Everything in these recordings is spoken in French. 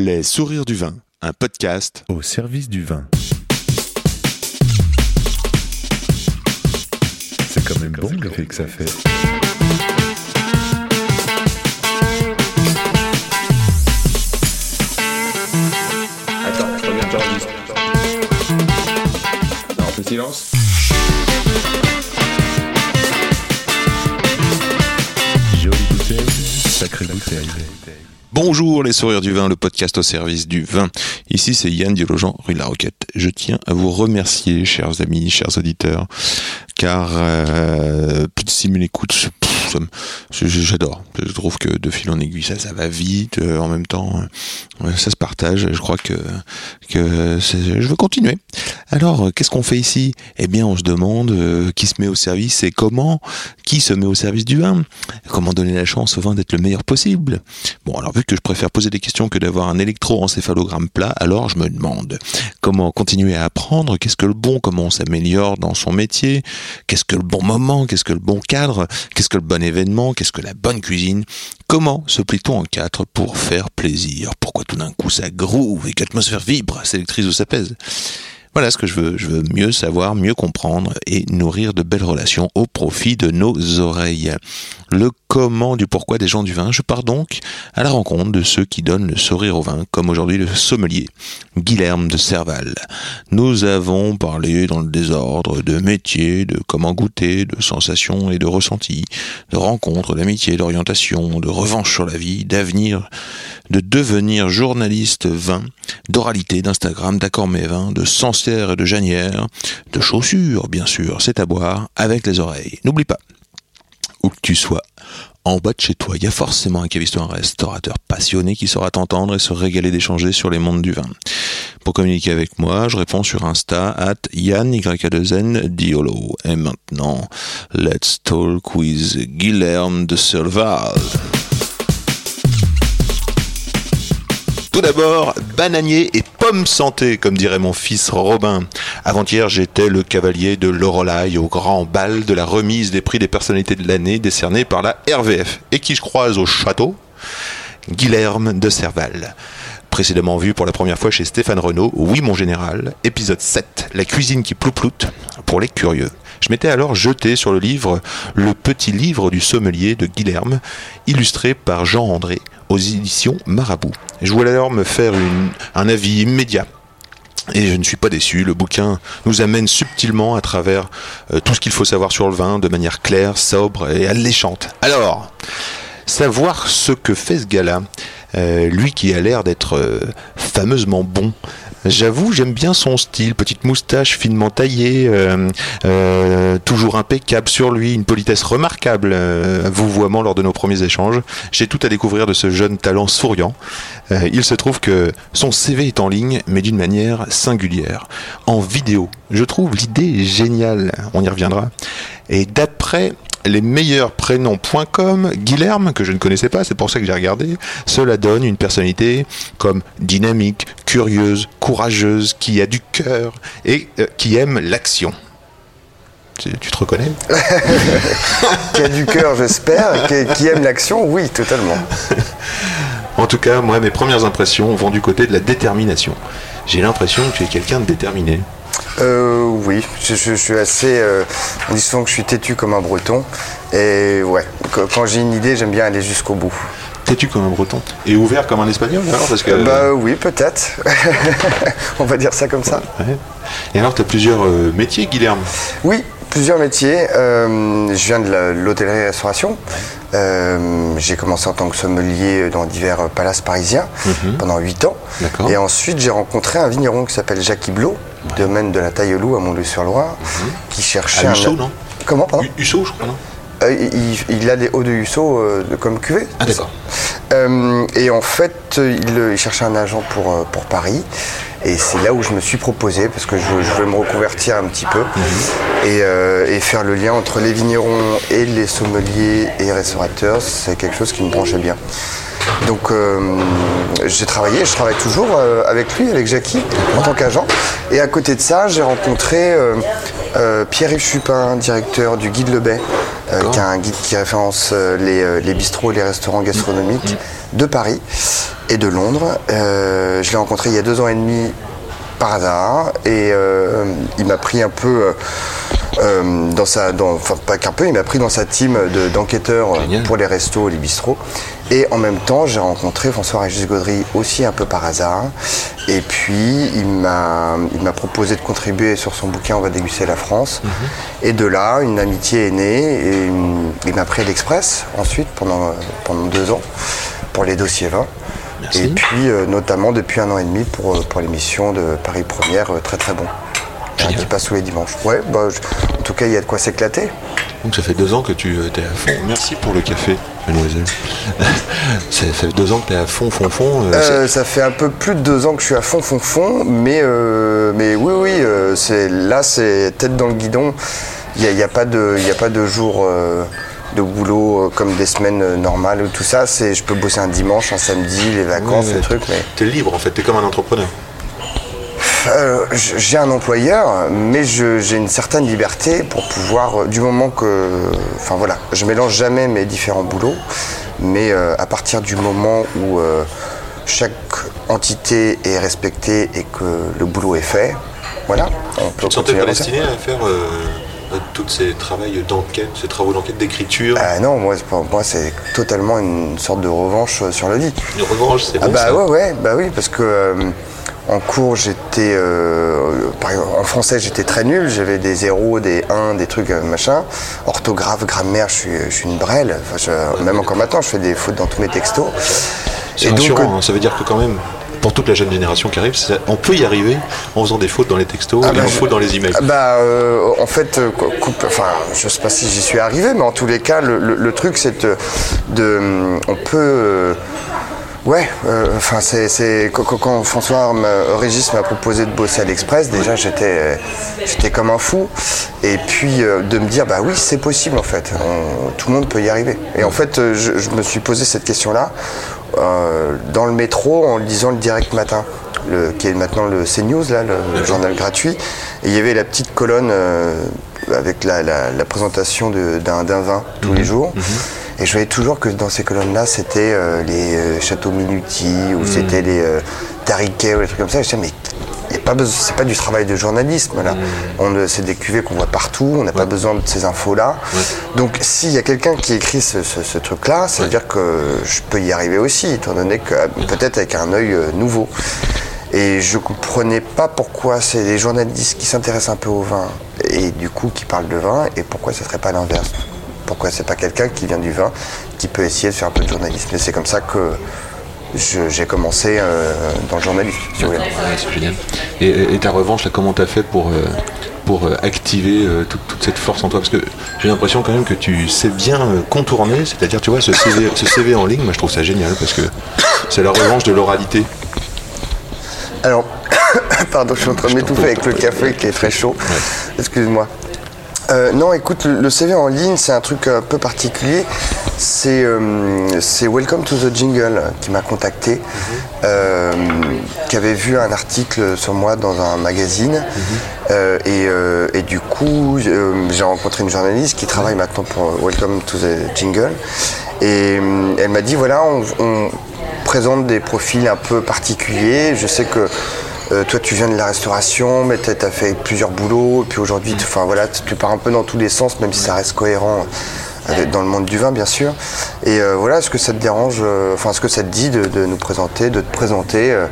Les sourires du vin, un podcast au service du vin. C'est quand même bon l'effet que ça fait. Attends, je j'enregistre. Non, on fait silence. Jolie bouteille, sacrée bouteille. Bonjour les sourires du vin, le podcast au service du vin. Ici c'est Yann Diologen, rue la Roquette. Je tiens à vous remercier, chers amis, chers auditeurs, car euh, plus de 6000 écoutes, j'adore. Je trouve que de fil en aiguille, ça, ça va vite. euh, en même temps, euh, ça se partage. Je crois que, que je veux continuer. Alors, euh, qu'est-ce qu'on fait ici? Eh bien, on se demande qui se met au service et comment, qui se met au service du vin, comment donner la chance au vin d'être le meilleur possible? Bon, alors vu que je préfère poser des questions que d'avoir un électroencéphalogramme plat, alors je me demande comment continuer à apprendre, qu'est-ce que le bon, comment on s'améliore dans son métier, qu'est-ce que le bon moment, qu'est-ce que le bon cadre, qu'est-ce que le bon événement, qu'est-ce que la bonne cuisine, comment se plie-t-on en quatre pour faire plaisir, pourquoi tout d'un coup ça groove et que l'atmosphère vibre, s'électrise ou s'apaise. Voilà ce que je veux. Je veux mieux savoir, mieux comprendre et nourrir de belles relations au profit de nos oreilles. Le comment du pourquoi des gens du vin. Je pars donc à la rencontre de ceux qui donnent le sourire au vin, comme aujourd'hui le sommelier Guilherme de Serval. Nous avons parlé dans le désordre de métier, de comment goûter, de sensations et de ressentis, de rencontres, d'amitié, d'orientation, de revanche sur la vie, d'avenir, de devenir journaliste vin, d'oralité, d'Instagram, d'accord mes vins, de Et de Janière, de chaussures, bien sûr, c'est à boire avec les oreilles. N'oublie pas, où que tu sois, en bas de chez toi, il y a forcément un caviste ou un restaurateur passionné qui saura t'entendre et se régaler d'échanger sur les mondes du vin. Pour communiquer avec moi, je réponds sur Insta at Yann Y2N Diolo. Et maintenant, let's talk with Guilherme de Serval. Tout d'abord, bananier et pomme santé, comme dirait mon fils Robin. Avant-hier, j'étais le cavalier de Lorelai au grand bal de la remise des prix des personnalités de l'année décernés par la RVF. Et qui je croise au château Guilherme de Serval. Précédemment vu pour la première fois chez Stéphane Renaud, Oui mon général, épisode 7, La cuisine qui plouploute, pour les curieux. Je m'étais alors jeté sur le livre Le petit livre du sommelier de Guilherme, illustré par Jean André, aux éditions Marabout. Je voulais alors me faire un avis immédiat. Et je ne suis pas déçu, le bouquin nous amène subtilement à travers euh, tout ce qu'il faut savoir sur le vin de manière claire, sobre et alléchante. Alors, savoir ce que fait ce gars-là, euh, lui qui a l'air d'être euh, fameusement bon. J'avoue, j'aime bien son style, petite moustache finement taillée, euh, toujours impeccable sur lui, une politesse remarquable, vouvoiement lors de nos premiers échanges. J'ai tout à découvrir de ce jeune talent souriant. Il se trouve que son CV est en ligne, mais d'une manière singulière, en vidéo. Je trouve l'idée géniale, on y reviendra. Et d'après les meilleurs prénoms.com, Guilherme, que je ne connaissais pas, c'est pour ça que j'ai regardé, cela donne une personnalité comme dynamique, curieuse, courageuse, qui a du cœur et euh, qui aime l'action. Tu, tu te reconnais qui a du cœur, j'espère, qui, qui aime l'action, oui, totalement. En tout cas, moi, mes premières impressions vont du côté de la détermination. J'ai l'impression que tu es quelqu'un de déterminé. Euh, oui, je, je- je suis assez. euh, on dit souvent que je suis têtu comme un breton. Et ouais, qu- quand j'ai une idée, j'aime bien aller jusqu'au bout. T'es-tu comme un breton Et ouvert comme un espagnol alors parce que... Bah oui, peut-être. on va dire ça comme ça. Ouais. Et alors, tu as plusieurs euh, métiers, Guilherme? Oui, plusieurs métiers. Euh, je viens de la- l'hôtellerie-restauration. Euh, j'ai commencé en tant que sommelier dans divers palaces parisiens pendant 8 ans. Mhm. Et ensuite, j'ai rencontré un vigneron qui s'appelle Jacques Iblot, domaine de la Taille-Loup à Montluy-sur-Loire, qui cherchait Mhm. À un. Non? Comment, pardon? Hu- Hussot, je crois, non? Euh, il, il a des hauts de Hussot euh, comme cuvée. Ah, d'accord. Euh, et en fait, il, il cherchait un agent pour, pour Paris. Et c'est là où je me suis proposé, parce que je, je voulais me reconvertir un petit peu et, euh, et faire le lien entre les vignerons et les sommeliers et restaurateurs. C'est quelque chose qui me branchait bien. Donc euh, j'ai travaillé, je travaille toujours euh, avec lui, avec Jackie, en tant qu'agent. Et à côté de ça, j'ai rencontré euh, Euh, Pierre-Yves Chupin, directeur du Guide Le Bay, euh, qui est un guide qui référence euh, les, les bistrots et les restaurants gastronomiques de Paris et de Londres. Je l'ai rencontré il y a deux ans et demi par hasard et il m'a pris un peu dans sa, dans- enfin pas qu'un peu, il m'a pris dans sa team de- d'enquêteurs pour les restos et les bistrots. Et en même temps, j'ai rencontré François-Régis Gaudry aussi un peu par hasard. Et puis, il m'a il m'a proposé de contribuer sur son bouquin On va déguster la France. Et de là, une amitié est née. Et il m'a pris à l'Express ensuite pendant, pendant deux ans pour les dossiers vins. Merci. Et puis, euh, notamment depuis un an et demi pour, euh, pour l'émission de Paris Première, euh, très très bon. Génial. Qui passe tous les dimanches. Ouais, bah, je- en tout cas, il y a de quoi s'éclater. Donc ça fait deux ans que tu es à fond. Merci pour le café, mademoiselle. ça, ça fait deux ans que tu es à fond, fond, fond. euh, Euh, ça fait un peu plus de deux ans que je suis à fond, fond, fond, mais, euh, mais oui, oui, euh, c'est, là c'est tête dans le guidon. Il n'y a, y a pas de, il y a pas de jour euh, de boulot euh, comme des semaines euh, normales ou tout ça. C'est, je peux bosser un dimanche, un samedi, les vacances, Ouais, les trucs, mais T'es libre en fait, t'es comme un entrepreneur. Euh, j'ai un employeur, mais j'ai une certaine liberté pour pouvoir, euh, du moment que, enfin voilà, je mélange jamais mes différents boulots, mais euh, à partir du moment où euh, chaque entité est respectée et que le boulot est fait, voilà, on peut continuer destiné à faire tous ces travaux d'enquête, ces travaux d'enquête, d'écriture Ah non, moi, moi c'est totalement une sorte de revanche sur le lit. Une revanche, c'est Ah bon bah ça. ouais, ouais, bah oui, parce que en cours j'étais, euh, en français j'étais très nul, j'avais des zéros, des 1, des trucs euh, machin. Orthographe, grammaire, je suis, je suis une brêle. Enfin, je- même encore maintenant, je fais des fautes dans tous mes textos. C'est rassurant, hein, ça veut dire que quand même, pour toute la jeune génération qui arrive, on peut y arriver en faisant des fautes dans les textos Ah et bah, je- fautes dans les emails. Ah Bah, euh, en fait, euh, cou- coupe- enfin, je sais pas si j'y suis arrivé, mais en tous les cas, le, le- le truc, c'est de, de- on peut, euh, ouais, euh, enfin, c'est, c'est- quand, François Régis m'a proposé de bosser à l'Express, déjà, j'étais, j'étais comme un fou, et puis euh, de me dire, bah oui, c'est possible en fait, On- tout le monde peut y arriver. Et en fait, euh, je, je me suis posé cette question-là euh, dans le métro en lisant le direct matin. Le, qui est maintenant le CNews, là, le, le journal gratuit. Et il y avait la petite colonne avec la, la- la présentation d'un d'un vin tous les jours. Et je voyais toujours que dans ces colonnes-là, c'était euh, les euh, châteaux Minuti ou c'était les euh, Tariquet ou des trucs comme ça. Et je disais, mais pas besoin, c'est pas du travail de journalisme là. Euh, c'est des cuvées qu'on voit partout, on n'a pas besoin de ces infos-là. Donc s'il y a quelqu'un qui écrit ce, ce- ce truc-là, ça veut dire que je peux y arriver aussi, étant donné que peut-être avec un œil euh, nouveau. Et je comprenais pas pourquoi c'est les journalistes qui s'intéressent un peu au vin et du coup qui parlent de vin et pourquoi ce serait pas l'inverse. Pourquoi c'est pas quelqu'un qui vient du vin qui peut essayer de faire un peu de journalisme. Et c'est comme ça que j'ai commencé euh, dans le journalisme. si vous voulez. Ouais, c'est génial. Et, et ta revanche, là, comment t'as fait pour, euh, pour euh, activer euh, toute, toute cette force en toi? Parce que j'ai l'impression quand même que tu sais bien contourner, c'est-à-dire, tu vois, ce CV, ce CV en ligne, moi je trouve ça génial parce que c'est la revanche de l'oralité. Alors, pardon, je suis en train de m'étouffer avec le café qui est très chaud. Excuse-moi. Euh, non, écoute, le, CV en ligne, c'est un truc un peu particulier. C'est euh, c'est Welcome to the Jingle qui m'a contacté, euh, qui avait vu un article sur moi dans un magazine. Euh, et, euh, et du coup, euh, j'ai rencontré une journaliste qui travaille maintenant pour Welcome to the Jingle. Et euh, elle m'a dit voilà, on, on présente des profils un peu particuliers. Je sais que euh, toi, tu viens de la restauration, mais tu as fait plusieurs boulots, et puis aujourd'hui, tu- enfin voilà, tu pars un peu dans tous les sens, même si ça reste cohérent avec- dans le monde du vin, bien sûr. Et euh, voilà, est-ce que ça te dérange, euh, enfin, est-ce que ça te dit de, de nous présenter, de te présenter, euh,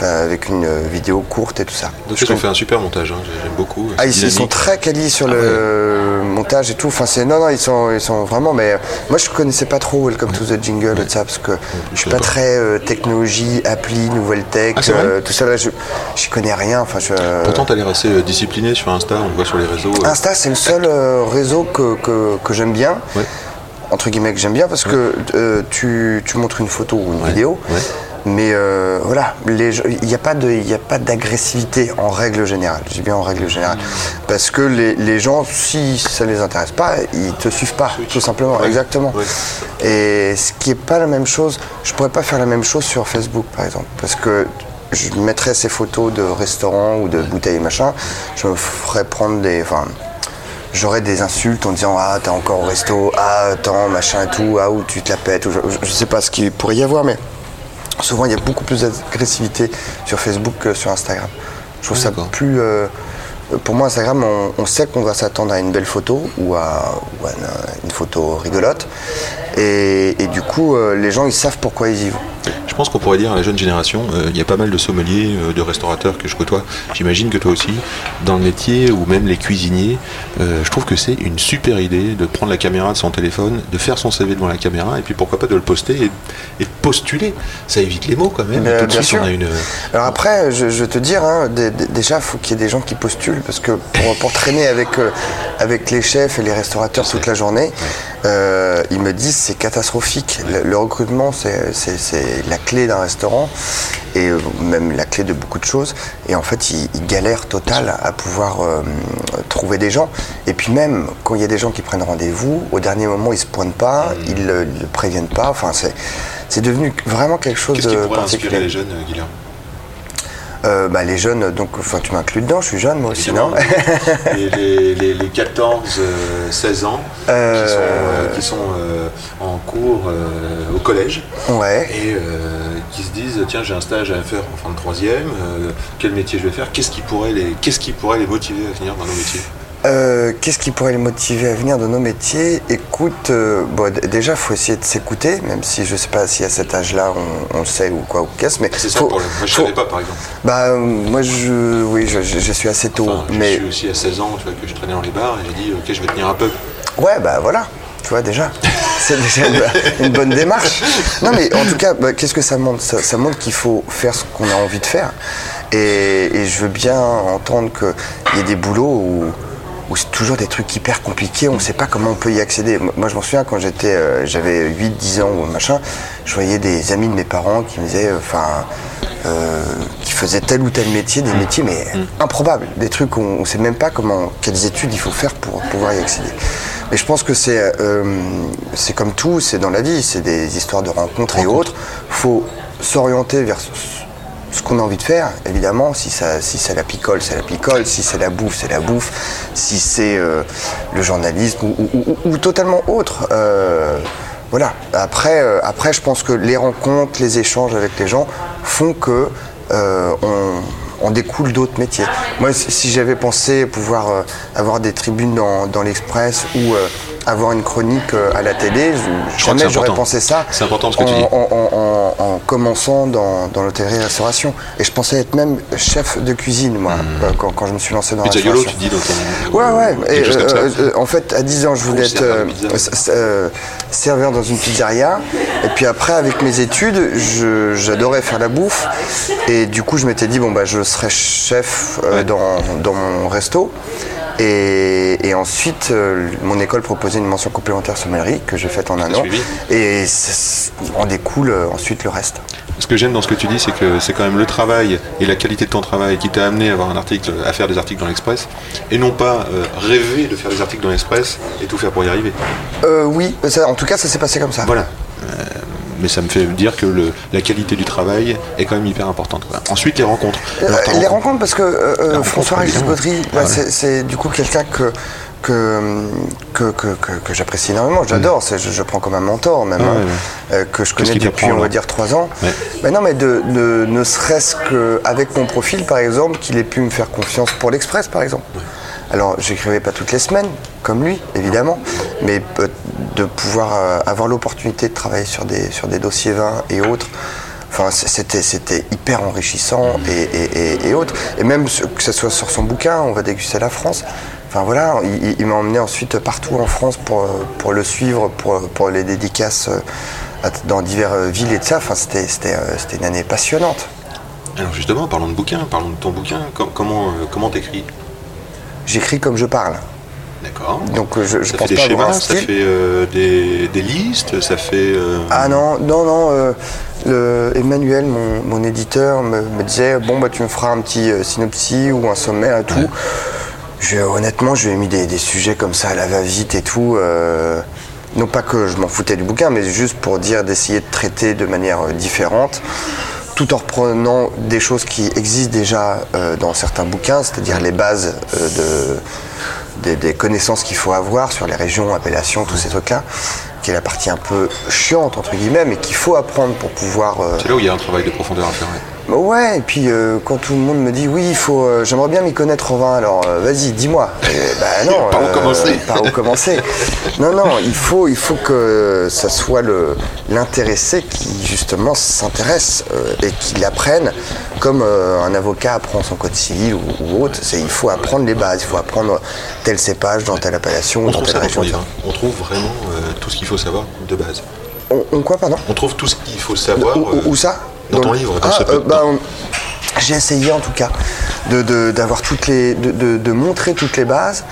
enfin, avec une vidéo courte et tout ça Donc Je ils ont fait un super montage, hein, j'aime beaucoup. ah, ils, ils sont très quali sur Ah le montage et tout. Enfin, c'est non, non, ils sont, ils sont vraiment. Mais moi, je connaissais pas trop Welcome to the Jingle et tout ça parce que je suis pas très euh, technologie, appli, nouvelle tech, Ah, euh, tout ça. Là, je, j'y connais rien. Enfin, je, Pourtant, t'as l'air assez euh, discipliné sur Insta, on le voit sur les réseaux. Insta, c'est le seul réseau que, que, que j'aime bien. Entre guillemets, que j'aime bien parce que euh, tu, tu montres une photo ou une Ouais, vidéo. ouais. Mais euh, voilà, il n'y a pas de- il y a pas d'agressivité en règle générale. Dis bien en règle générale. Parce que les, les gens, si ça ne les intéresse pas, ils te suivent pas, tout simplement. Exactement. Et ce qui n'est pas la même chose, je pourrais pas faire la même chose sur Facebook, par exemple. Parce que je mettrais ces photos de restaurants ou de bouteilles et machin, je me ferais prendre des. Enfin, j'aurais des insultes en disant Ah, t'es encore au resto, ah, attends, machin et tout, ah, ou tu te la pètes, ou je- je sais pas ce qu'il pourrait y avoir, mais souvent il y a beaucoup plus d'agressivité sur Facebook que sur Instagram. Je trouve ça plus. euh, pour moi, Instagram, on, on sait qu'on va s'attendre à une belle photo ou à, ou à une, une photo rigolote. Et, et du coup, euh, les gens, ils savent pourquoi ils y vont. Je pense qu'on pourrait dire à la jeune génération, euh, il y a pas mal de sommeliers, euh, de restaurateurs que je côtoie. J'imagine que toi aussi, dans le métier ou même les cuisiniers, euh, je trouve que c'est une super idée de prendre la caméra de son téléphone, de faire son CV devant la caméra et puis pourquoi pas de le poster et, de postuler. Ça évite les mots quand même. Tout de bien suite, sûr. on a une. Alors après, je, vais te dire, hein, dé- dé- déjà, il faut qu'il y ait des gens qui postulent, parce que pour, pour traîner avec, euh, avec les chefs et les restaurateurs toute la journée, euh, ils me disent c'est catastrophique. Le, le recrutement, c'est la clé d'un restaurant, et euh, même la clé de beaucoup de choses. Et en fait, ils, ils galèrent total à pouvoir euh, trouver des gens. Et puis même, quand il y a des gens qui prennent rendez-vous, au dernier moment, ils se pointent pas, Mmh. ils ne le préviennent pas. Enfin, c'est c'est devenu vraiment quelque chose Qu'est-ce qui de pourrait particulier. inspirer les jeunes, euh, Guilherme Euh, bah, les jeunes, donc, enfin, tu m'inclus dedans, je suis jeune moi aussi, non les, les, les, les 14, euh, 16 ans qui sont, euh, qui sont, en cours au collège. Ouais. et qui se disent tiens j'ai un stage à faire en fin de troisième, quel métier je vais faire, qu'est-ce qui pourrait les, qu'est-ce qui pourrait les motiver à venir dans nos métiers? Euh, Qu'est-ce qui pourrait les motiver à venir de nos métiers? Écoute, euh, bon, déjà, il faut essayer de s'écouter, même si je sais pas si à cet âge-là on, on le sait ou quoi ou qu'est-ce, mais C'est ça faut- le problème. Moi je faut- savais pas par exemple. Bah, euh, moi, je, oui, je, je- je suis assez tôt, Enfin, je mais suis aussi à 16 ans tu vois, que je traînais dans les bars et j'ai dit ok je vais tenir un peu. Ouais, bah voilà, tu vois déjà. C'est déjà une, une bonne démarche. Non, mais en tout cas, bah, qu'est-ce que ça montre? Ça, ça montre qu'il faut faire ce qu'on a envie de faire. Et, et je veux bien entendre qu'il y ait des boulots où, où c'est toujours des trucs hyper compliqués, on ne sait pas comment on peut y accéder. Moi, je m'en souviens quand j'étais, euh, j'avais 8-10 ans ou machin, je voyais des amis de mes parents qui me disaient, euh, enfin, euh, qui faisaient tel ou tel métier, des métiers mais improbables, des trucs où on ne sait même pas comment, quelles études il faut faire pour pouvoir y accéder. Mais je pense que c'est euh, c'est comme tout, c'est dans la vie, c'est des histoires de rencontres et autres. faut s'orienter vers ce, qu'on a envie de faire, évidemment. Si, ça, si c'est la picole, c'est la picole. Si c'est la bouffe, c'est la bouffe. Si c'est euh, le journalisme ou, totalement autre. euh, voilà. Après, euh, après, je pense que les rencontres, les échanges avec les gens font que on, découle d'autres métiers. Moi, si j'avais pensé pouvoir avoir des tribunes dans, l'Express ou avoir une chronique euh, à la télé, je- jamais j'aurais pensé ça. C'est important ce que en, tu dis. en- en- en- en commençant dans, dans l'hôtellerie-restauration. Et je pensais être même chef de cuisine, moi, euh, quand, quand je me suis lancé dans la Pizzaiolo tu restauration. dis ton. Ouais, ouais. Et, euh, euh, en fait, à 10 ans, je voulais Ou être euh, serveur dans une pizzeria. Et puis après, avec mes études, j'adorais faire la bouffe. Et du coup, je m'étais dit, bon, bah, je serais chef Ouais. dans, dans mon resto. Et, et ensuite, euh, mon école proposait une mention complémentaire sommellerie que j'ai faite en un an. suivi Et on découle euh, ensuite le reste. Ce que j'aime dans ce que tu dis, c'est que c'est quand même le travail et la qualité de ton travail qui t'a amené à, avoir un article, à faire des articles dans l'Express, et non pas euh, rêver de faire des articles dans l'Express et tout faire pour y arriver. Euh, oui, ça- en tout cas, ça s'est passé comme ça. Voilà. Mais ça me fait dire que le- la qualité du travail est quand même hyper importante. quoi. Ensuite, les rencontres. Euh, Alors, les rencontre- rencontres, parce que euh, euh, rencontre, François-Régis évidemment. Gautry, bah, c'est- c'est du coup quelqu'un que, que, que, que, j'apprécie énormément. J'adore, c'est- je, je prends comme un mentor même, Ah, hein, ouais, ouais. euh, que je connais depuis, on va dire, trois ans. Ouais. Mais non, mais de, de- ne serait-ce qu'avec mon profil, par exemple, qu'il ait pu me faire confiance pour l'Express, par exemple. Alors, j'écrivais pas toutes les semaines, comme lui, évidemment, mais de pouvoir euh, avoir l'opportunité de travailler sur des, sur des dossiers vins et autres, Enfin, c'était, c'était hyper enrichissant et, et- et- et autres. Et même que ce soit sur son bouquin, On va déguster la France. Enfin voilà, il, m'a emmené ensuite partout en France pour, euh, pour le suivre, pour, pour les dédicaces euh, dans diverses villes et de ça. Enfin, c'était, c'était, c'était une année passionnante. Alors justement, parlons de bouquin, parlons de ton bouquin. Com- comment euh, comment t'écris? J'écris comme je parle. D'accord. Donc euh, je, je ça pense fait des pas schémas, ça fait euh, des, des listes, ça fait. euh, Ah non, non, non. euh, le- Emmanuel, mon, mon éditeur, me, me disait bon bah tu me feras un petit synopsis ou un sommaire et tout. Je- honnêtement, je lui ai mis des, des sujets comme ça à la va-vite et tout. non pas que je m'en foutais du bouquin, mais juste pour dire d'essayer de traiter de manière différente tout en reprenant des choses qui existent déjà euh, dans certains bouquins, c'est-à-dire les bases euh, de, des, connaissances qu'il faut avoir sur les régions, appellations, tous ces trucs-là, qui est la partie un peu chiante, entre guillemets, mais qu'il faut apprendre pour pouvoir... euh, C'est là où il y a un travail de profondeur à. Ouais, et puis euh, quand tout le monde me dit oui, il faut, euh, j'aimerais bien m'y connaître en vin, alors euh, vas-y, dis-moi. Bah non. Par où commencer Par où commencer Non, non, il faut, il faut que ça soit le l'intéressé qui justement s'intéresse et qui l'apprenne, comme un avocat apprend son code civil ou, ou autre. C'est, il faut apprendre les bases, il faut apprendre tel cépage dans telle appellation On dans trouve telle dans région. On trouve vraiment tout ce qu'il faut savoir de base. On, on quoi, pardon On trouve tout ce qu'il faut savoir. Où, où- où ça? Dans ton livre, dans Ah, euh, bah, on- J'ai essayé en tout cas de, d'avoir toutes les, de, de- montrer toutes les bases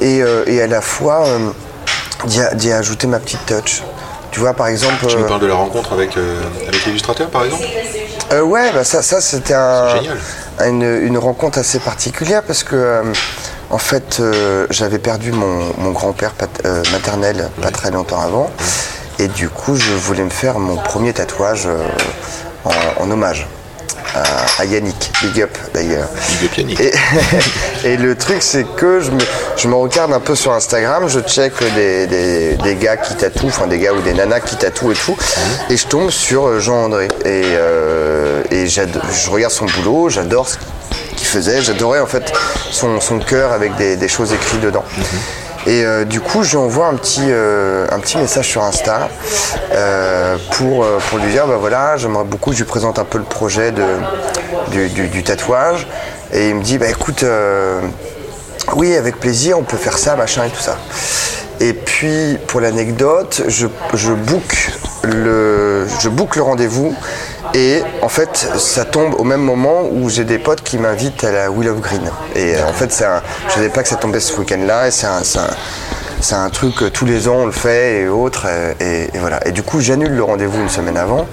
et, euh, et à la fois euh, d'y, ajouter ma petite touch. Tu vois par exemple. Tu euh, nous parles de la rencontre avec, avec l'illustrateur, par exemple? Ouais, bah ça, ça c'était un- une, une rencontre assez particulière parce que en fait j'avais perdu mon, mon grand-père maternel pas très longtemps avant et du coup je voulais me faire mon premier tatouage en, en hommage à, Yannick, big up d'ailleurs. Big up Yannick. Et, et le truc, c'est que je me, je me regarde un peu sur Instagram, je check des, des, des gars qui tatouent, enfin des gars ou des nanas qui tatouent et tout, et je tombe sur euh, Jean-André. Et, euh, et je regarde son boulot, j'adore ce qu'il faisait, j'adorais en fait son, son cœur avec des, des choses écrites dedans. Et euh, du coup, je lui envoie un petit, euh, un petit message sur Insta euh, pour, pour lui dire bah voilà, j'aimerais beaucoup que je lui présente un peu le projet de, du, du- tatouage. Et il me dit bah écoute, oui, avec plaisir, on peut faire ça, machin et tout ça. Et puis, pour l'anecdote, je, je book le, je book le rendez-vous et en fait, ça tombe au même moment où j'ai des potes qui m'invitent à la Wheel of Green. Et euh, en fait, un- je savais pas que ça tombait ce week-end-là et c'est un, c'est un- truc que tous les ans on le fait et autres. euh, Et, et voilà. Et du coup, j'annule le rendez-vous une semaine avant.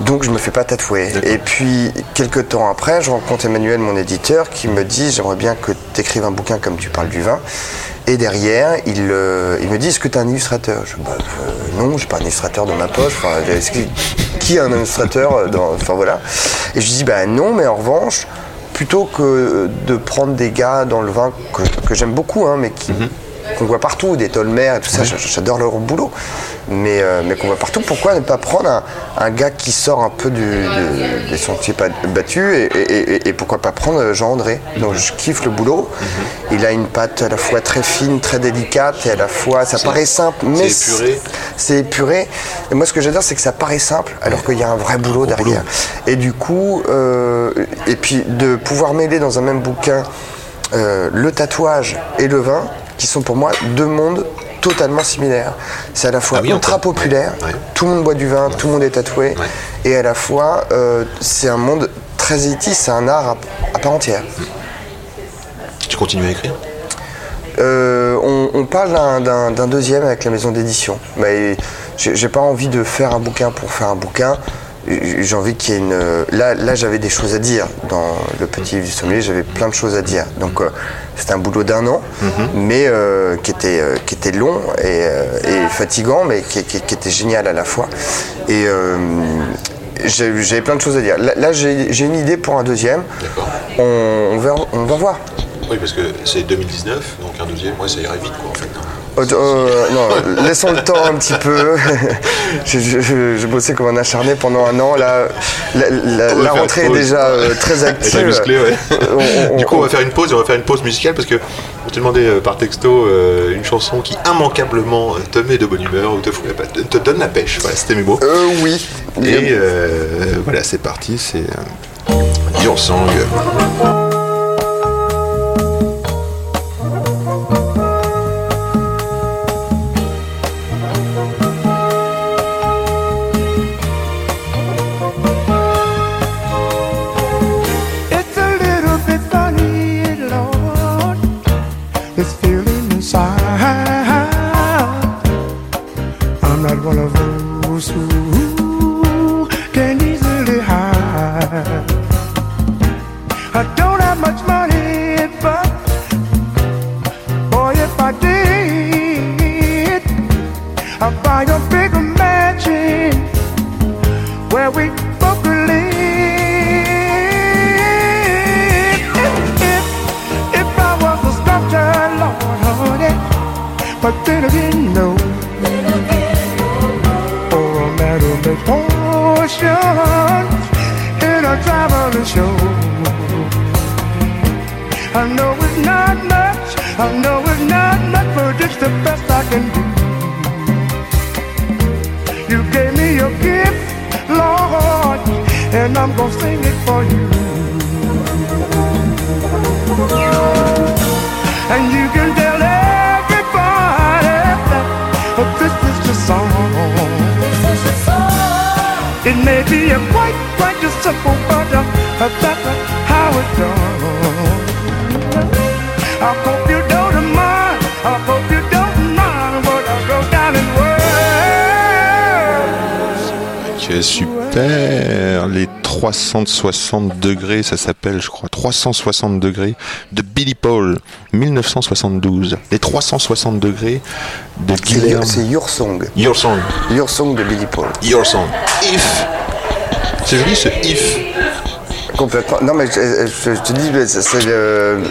Donc je me fais pas tatouer. Et puis quelques temps après, je rencontre Emmanuel, mon éditeur, qui me dit j'aimerais bien que tu écrives un bouquin comme tu parles du vin. Et derrière, euh, il me dit est-ce que tu un illustrateur? Je bah, euh, non, je suis pas un illustrateur dans ma poche. Qui est un illustrateur dans, Enfin voilà. Et je dis bah non, mais en revanche, plutôt que de prendre des gars dans le vin que, que j'aime beaucoup, hein, mais qui qu'on voit partout, des Tolmer et tout ça, j'a- j'adore leur boulot, mais, euh, mais qu'on voit partout. Pourquoi ne pas prendre un, un gars qui sort un peu du, de- des sentiers battus et, et- et- et pourquoi pas prendre Jean-André? Donc je kiffe le boulot. Il a une patte à la fois très fine, très délicate et à la fois, ça paraît simple, mais c'est épuré. c'est épuré. Et moi, ce que j'adore, c'est que ça paraît simple, alors qu'il y a un vrai boulot derrière. Et du coup, euh, et puis de pouvoir mêler dans un même bouquin euh, le tatouage et le vin, qui sont pour moi deux mondes totalement similaires. C'est à la fois Ah oui, ultra populaire, Ouais. tout le monde boit du vin, tout le monde est tatoué, Ouais. et à la fois, euh, c'est un monde très élitiste, c'est un art à, à part entière. Tu continues à écrire? Euh, on, on parle d'un- deuxième avec la maison d'édition. Mais j'ai pas envie de faire un bouquin pour faire un bouquin. J'ai envie qu'il y ait une. Là, là j'avais des choses à dire. Dans le petit livre du sommelier, j'avais plein de choses à dire. Donc, euh, c'était un boulot d'un an, mais euh, qui, était, euh, qui était long et, euh, et fatigant, mais qui, qui- qui était génial à la fois. Et euh, j'avais plein de choses à dire. Là, là, j'ai une idée pour un deuxième. D'accord. On, on, verra- on va voir. Oui, parce que c'est 2019, donc un deuxième, ouais, ça irait vite, quoi, en fait. hein. Euh, euh, non, laissons le temps un petit peu. je, je- bossais comme un acharné pendant un an. Là, la, rentrée est déjà euh, très active. très musclée, ouais. On- on- du coup, on on- va faire une pause et on va faire une pause musicale parce que on t'a demandé euh, par texto une chanson qui immanquablement te met de bonne humeur ou te, fout la pa- te donne la pêche. Voilà, c'était mes mots. Euh, oui. Et voilà, c'est parti, c'est euh, Dur I don't have much money, but boy, if I did, I'd buy a bigger mansion where we both could live. If, if, I was a sculptor, Lord, honey, but then again, no. Or a metal proportion in a traveling show. I know it's not much, I know it's not much, but it's the best I can do. You gave me your gift, Lord, and I'm gonna sing it for you. And you can tell everybody that this is the song. It may be a quite, quite a simple, but uh, that's how it's done. I hope you don't mind. I hope you don't mind what I wrote down in words. Ok, super. Les 360 degrés, ça s'appelle, je crois, 360 degrés de Billy Paul, 1972. Les 360 degrés de C'est Guilherme. c'est Your Song. Your Song. Your Song de Billy Paul. Your Song. If. C'est joli ce if. Complètement. Non, mais je, je- je te dis, mais ça, c'est le-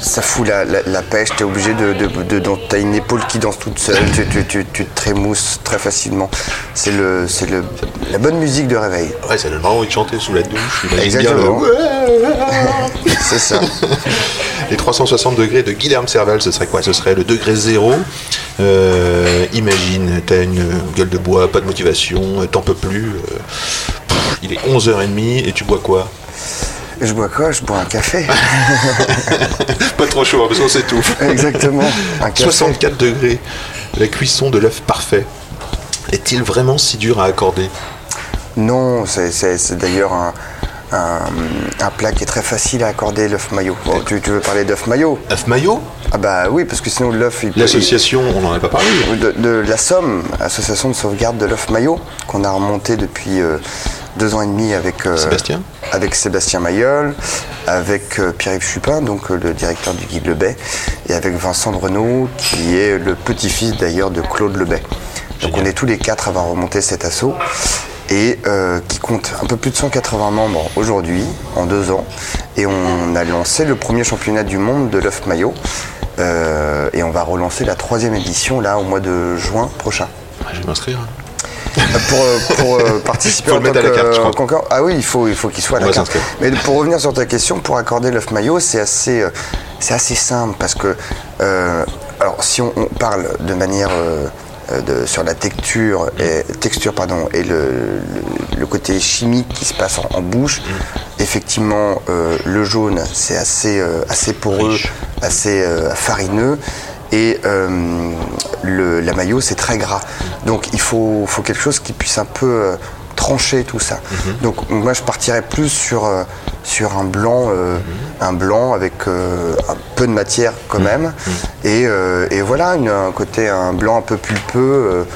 ça fout la, la, la pêche. T'es obligé de. de, de, de- T'as une épaule qui danse toute seule. tu, tu, tu, tu te trémousses très facilement. C'est le, c'est le, la bonne musique de réveil. Ouais, ça donne vraiment envie de chanter sous la douche. Exactement. le- C'est ça. Les 360 degrés de Guilherme Serval, ce serait quoi? Ce serait le degré zéro. Euh, imagine, t'as une gueule de bois, pas de motivation, euh, t'en peux plus. euh, pff, il est 11h30 et tu bois quoi? Je bois quoi? Je bois un café. Pas trop chaud, hein, parce qu'on s'étouffe. Exactement. Un café. 64 degrés. La cuisson de l'œuf parfait. Est-il vraiment si dur à accorder? Non, c'est, d'ailleurs un, un, un plat qui est très facile à accorder, l'œuf maillot. Bon, tu, tu veux parler d'œuf maillot œuf maillot Ah bah oui, parce que sinon l'œuf. L'association, on n'en a pas parlé. de, de la Somme, association de sauvegarde de l'œuf maillot, qu'on a remonté depuis euh, deux ans et demi avec euh, Sébastien avec Sébastien Mayol, avec euh, Pierre-Yves Chupin, donc euh, le directeur du Guide Lebet, et avec Vincent de Renault, qui est le petit-fils d'ailleurs de Claude Lebet. Donc on est tous les quatre à avoir remonté cet assaut et qui compte un peu plus de 180 membres aujourd'hui, en deux ans. Et on a lancé le premier championnat du monde de l'œuf maillot. Et on va relancer la troisième édition là au mois de juin prochain. Ah, Je vais m'inscrire. Pour, euh, pour, euh, participer Faut en le mettre tant à la carte, je crois. en concurrent- Ah oui, il faut, il faut qu'il soit à On la carte. Mais pour revenir sur ta question, pour accorder l'œuf maillot, c'est assez, euh, c'est assez simple parce que, euh, alors si on, on parle de manière euh, euh, de- sur la texture et, texture pardon, et le, le- le côté chimique qui se passe en, en bouche, effectivement, euh, le jaune, c'est assez, euh, assez poreux, Riche. assez euh, farineux. Et euh, le, la maillot, c'est très gras. Donc il faut, faut quelque chose qui puisse un peu euh, trancher tout ça. Donc moi, je partirais plus sur, euh, sur un blanc, euh, un blanc avec un peu de matière quand même. Et, et voilà, une- un côté, un blanc un peu pulpeux.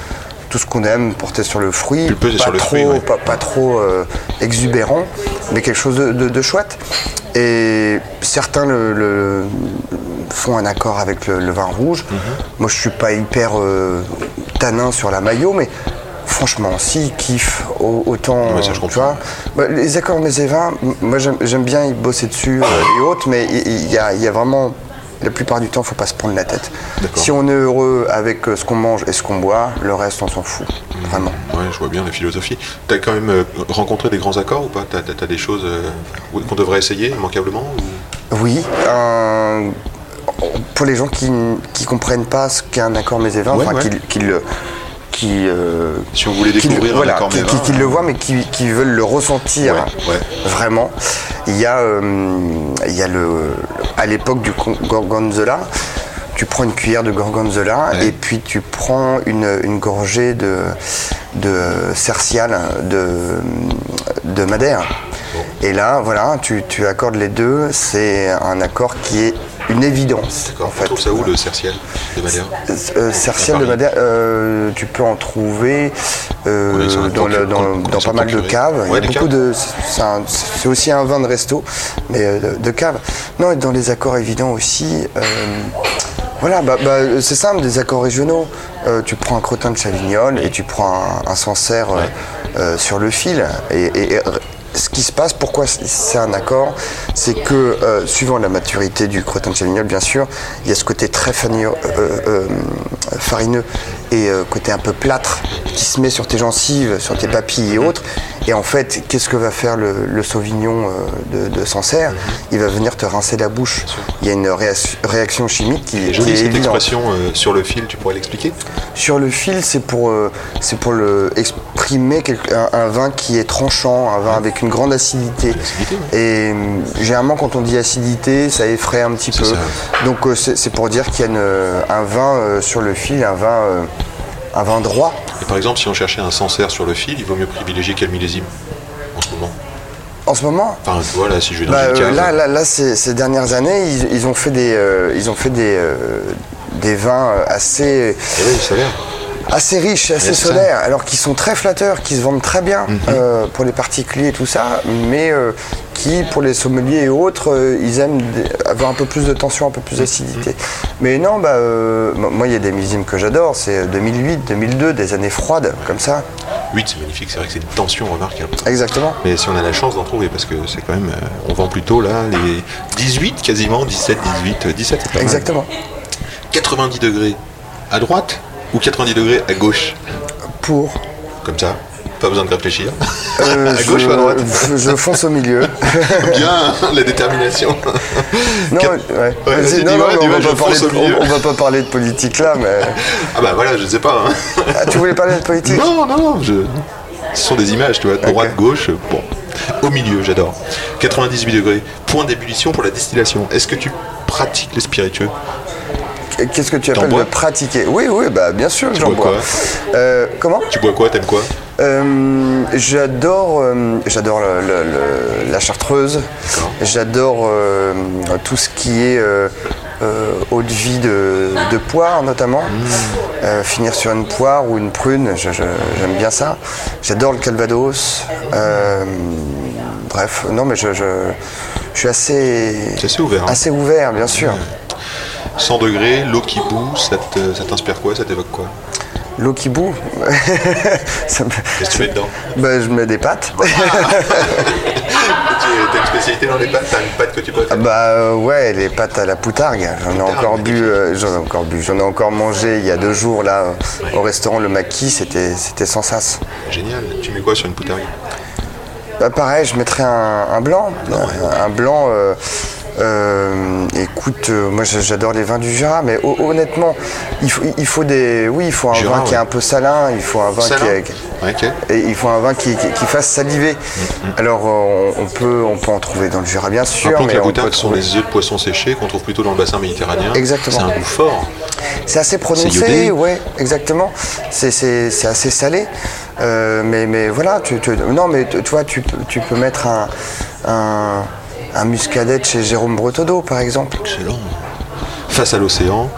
tout ce qu'on aime porter sur le fruit, Pulpeux, pas sur le trop, fruit, ouais. pas, pas trop euh, exubérant, mais quelque chose de, de- de chouette. Et certains le, le- font un accord avec le, le vin rouge. Mhm. Moi, je suis pas hyper euh, tanin sur la maillot, mais franchement, s'ils kiffent au- autant, Ouais, ça, je tu vois. Bah, les accords mais et vins, m- moi j'aime bien y bosser dessus euh, et autres, mais il y, a- il y a vraiment la plupart du temps, faut pas se prendre la tête. Si on est heureux avec euh, ce qu'on mange et ce qu'on boit, le reste, on s'en fout. Vraiment. Ouais, je vois bien la philosophie. T'as quand même rencontré des grands accords ou pas? T'as t'as- t'as des choses euh, qu'on devrait essayer immanquablement ou- Oui, un- pour les gens qui ne comprennent pas ce qu'est un accord Ouais, enfin ouais. qui, qui le. Qui, euh, Si on voulait qui découvrir voilà, un qui, qui- le voient mais qui, qui veulent le ressentir Ouais, ouais. vraiment. Il y a, euh, il y a le, à l'époque du gorgonzola, tu prends une cuillère de gorgonzola Ouais. et puis tu prends une, une gorgée de, de cercial de, de Madère. Et là, voilà, tu, tu accordes les deux, c'est un accord qui est une évidence. En On fait. trouve ça où le cerciel de Madère Euh, cercial À de. Madère, euh, tu peux en trouver euh, dans, le- dans- pas mal de caves. Il y a beaucoup caves. de, c'est aussi un vin de resto, mais euh, de, de cave. Non, et dans les accords évidents aussi. euh, voilà, bah, bah, c'est simple, des accords régionaux. Euh, tu prends un crottin de chavignol et tu prends un, un Sancerre euh, euh, sur le fil. Et, et- et ce qui se passe, pourquoi c'est un accord, c'est que euh, suivant la maturité du crottin de chavignol, bien sûr, il y a ce côté très euh, euh, farineux et euh, côté un peu plâtre qui se met sur tes gencives, sur tes papilles et autres. Et en fait, qu'est-ce que va faire le, le Sauvignon euh, de, de Sancerre? Il va venir te rincer la bouche. Il y a une réac- réaction chimique qui, qui Jolie est cette évidente. expression euh, sur le fil, tu pourrais l'expliquer? Sur le fil, c'est pour, c'est pour le, exprimer quelque- un, un vin qui est tranchant, un vin avec une grande acidité. Et généralement, quand on dit acidité, ça effraie un petit peu. ça. Donc c'est pour dire qu'il y a une- un vin sur le fil, un vin, un vin droit. Et par exemple, si on cherchait un Sancerre sur le fil, il vaut mieux privilégier quel millésime en ce moment? En ce moment, Enfin, tu vois, là, si je vais dans Bah, une euh, là, là, là, ces, ces dernières années, ils, ils ont fait des, euh, ils ont fait des, euh, des vins euh, assez, Eh oui, ça a l'air. Assez riches, assez solaires, alors qu'ils sont très flatteurs, qui se vendent très bien Mhm. euh, pour les particuliers et tout ça, mais euh, qui, pour les sommeliers et autres, euh, ils aiment avoir un peu plus de tension, un peu plus d'acidité. Mhm. Mais non, bah, moi, il y a des millésimes que j'adore, c'est 2008, 2002, des années froides, comme ça. 8, c'est magnifique, c'est vrai que c'est une tension remarquable. Exactement. Mais si on a la chance d'en trouver, parce que c'est quand même, on vend plutôt là les 18 quasiment, 17, 18, euh, 17, c'est pas mal. Exactement. 90 degrés à droite ou 90 degrés à gauche Pour. Comme ça, pas besoin de réfléchir. euh, à gauche je, ou à droite je fonce au milieu. Bien, la détermination. Non, Quatre- ouais. Ouais, Vas-y, vas-y, non, dis-moi, non, mais dis-moi, on, va pas parler fonce au de, milieu. on- on va pas parler de politique là, mais. Ah bah voilà, je sais pas. hein. Ah, tu voulais parler de politique? Non, non, non, je... ce sont des images, tu vois, droite, gauche, bon. Au milieu, j'adore. 98 degrés. Point d'ébullition pour la distillation. Est-ce que tu pratiques les spiritueux? Qu'est-ce que tu appelles bois de pratiquer? Oui, oui, bah bien sûr, j'en bois bois. quoi Euh, comment? Tu bois quoi? T'aimes quoi? Euh, J'adore, euh, j'adore la chartreuse. J'adore euh, tout ce qui est eau de vie de, de poire notamment. Mmh. Finir sur une poire ou une prune, j'aime bien ça. J'adore le calvados. Bref, non mais je, je, je suis assez ouvert. hein. assez ouvert, bien sûr. 100 degrés, l'eau qui bout, ça t'inspire quoi Ça t'évoque quoi? L'eau qui me- Qu'est-ce que tu mets dedans? Bah, je mets des pâtes. Tu- T'as une spécialité dans les pâtes T'as une pâte que tu préfères Bah euh, ouais, les pâtes à la poutargue. J'en ai encore bu, euh, j'en ai encore bu, j'en ai encore mangé il y a deux jours là au restaurant Le Maquis. C'était c'était sans sas. Génial. Tu mets quoi sur une poutargue? Bah pareil, je mettrais un, un blanc, un, un blanc. euh, euh, écoute, euh, moi j'adore les vins du Jura, mais ho- honnêtement, il faut, il faut des, oui, il faut un Jura, vin qui est un peu salin, il faut un vin Salin qui est, et il faut un vin qui, qui- qui fasse saliver. Mm, Alors euh, on, on peut, on peut en trouver dans le Jura bien sûr, Rappelons que mais la sont trouver. les œufs de poisson séchés qu'on trouve plutôt dans le bassin méditerranéen. Exactement. C'est un goût fort. C'est assez prononcé, ouais, exactement. C'est, assez salé. Euh, mais, mais voilà, tu, tu- non, mais tu vois, tu, peux- tu peux mettre un, un, un muscadet chez Jérôme Bretodeau, par exemple. Excellent. Face à l'océan,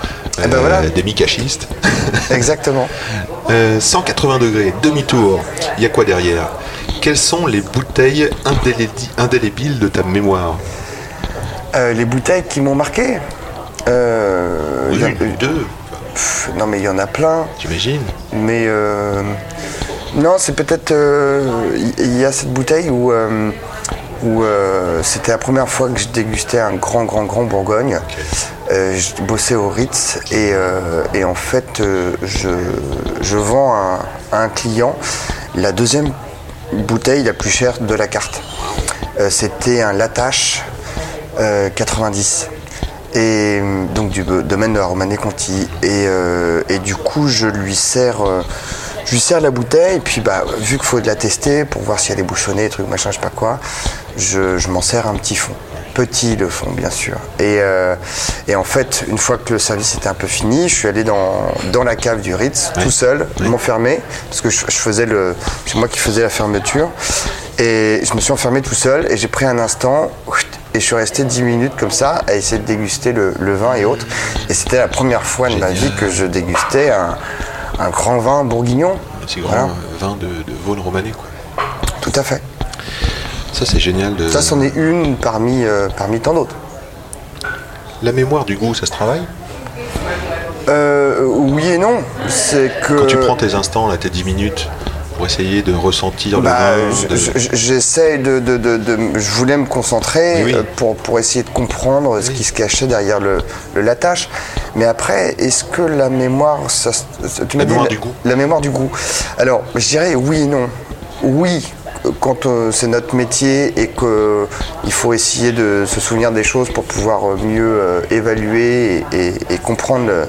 Eh ben euh, voilà. des micachistes. Exactement. Euh, 180 degrés, demi-tour. Il y a quoi derrière? Quelles sont les bouteilles indélé- indélébiles de ta mémoire? Euh, les bouteilles qui m'ont marqué? euh, Une, deux, pff, non, mais il y en a plein. t'imagines? Mais euh, non, c'est peut-être. euh, Il y a cette bouteille où, euh, où euh, c'était la première fois que je dégustais un grand, grand, grand Bourgogne. Euh, je bossais au Ritz et, euh, et en fait, je, je vends à, à un client la deuxième bouteille la plus chère de la carte. C'était un Latache euh, 90 et donc du domaine de la Romanée Conti et, et du coup je lui sers je lui sers la bouteille et puis bah vu qu'il faut de la tester pour voir si elle est bouchonnée truc machin je sais pas quoi je, je m'en sers un petit fond. Petit le fond bien sûr. Et, euh, et en fait une fois que le service était un peu fini je suis allé dans, dans la cave du Ritz tout seul m'enfermer parce que je, je faisais le c'est moi qui faisais la fermeture et je me suis enfermé tout seul et j'ai pris un instant et je suis resté 10 minutes comme ça à essayer de déguster le, le vin et autres. Et c'était la première fois de ma vie que je dégustais un, un grand vin bourguignon. C'est grand Voilà. euh, vin de, de Vaune romanée, quoi. Tout à fait. Ça, c'est génial. De... Ça, c'en est une parmi, euh, parmi tant d'autres. La mémoire du goût, ça se travaille? Euh, oui et non. C'est que. Quand tu prends tes instants, là, tes 10 minutes, pour essayer de ressentir Bah, J'essaie de, de- de- de- Je voulais me concentrer Oui, euh, pour, pour essayer de comprendre ce qui se cachait derrière le, le. Mais après, est-ce que la mémoire. ça tu La dit mémoire du goût. La mémoire du goût. Alors, je dirais oui et non. Oui, quand euh, c'est notre métier et qu'il faut essayer de se souvenir des choses pour pouvoir euh, mieux euh, évaluer et, et- et comprendre le-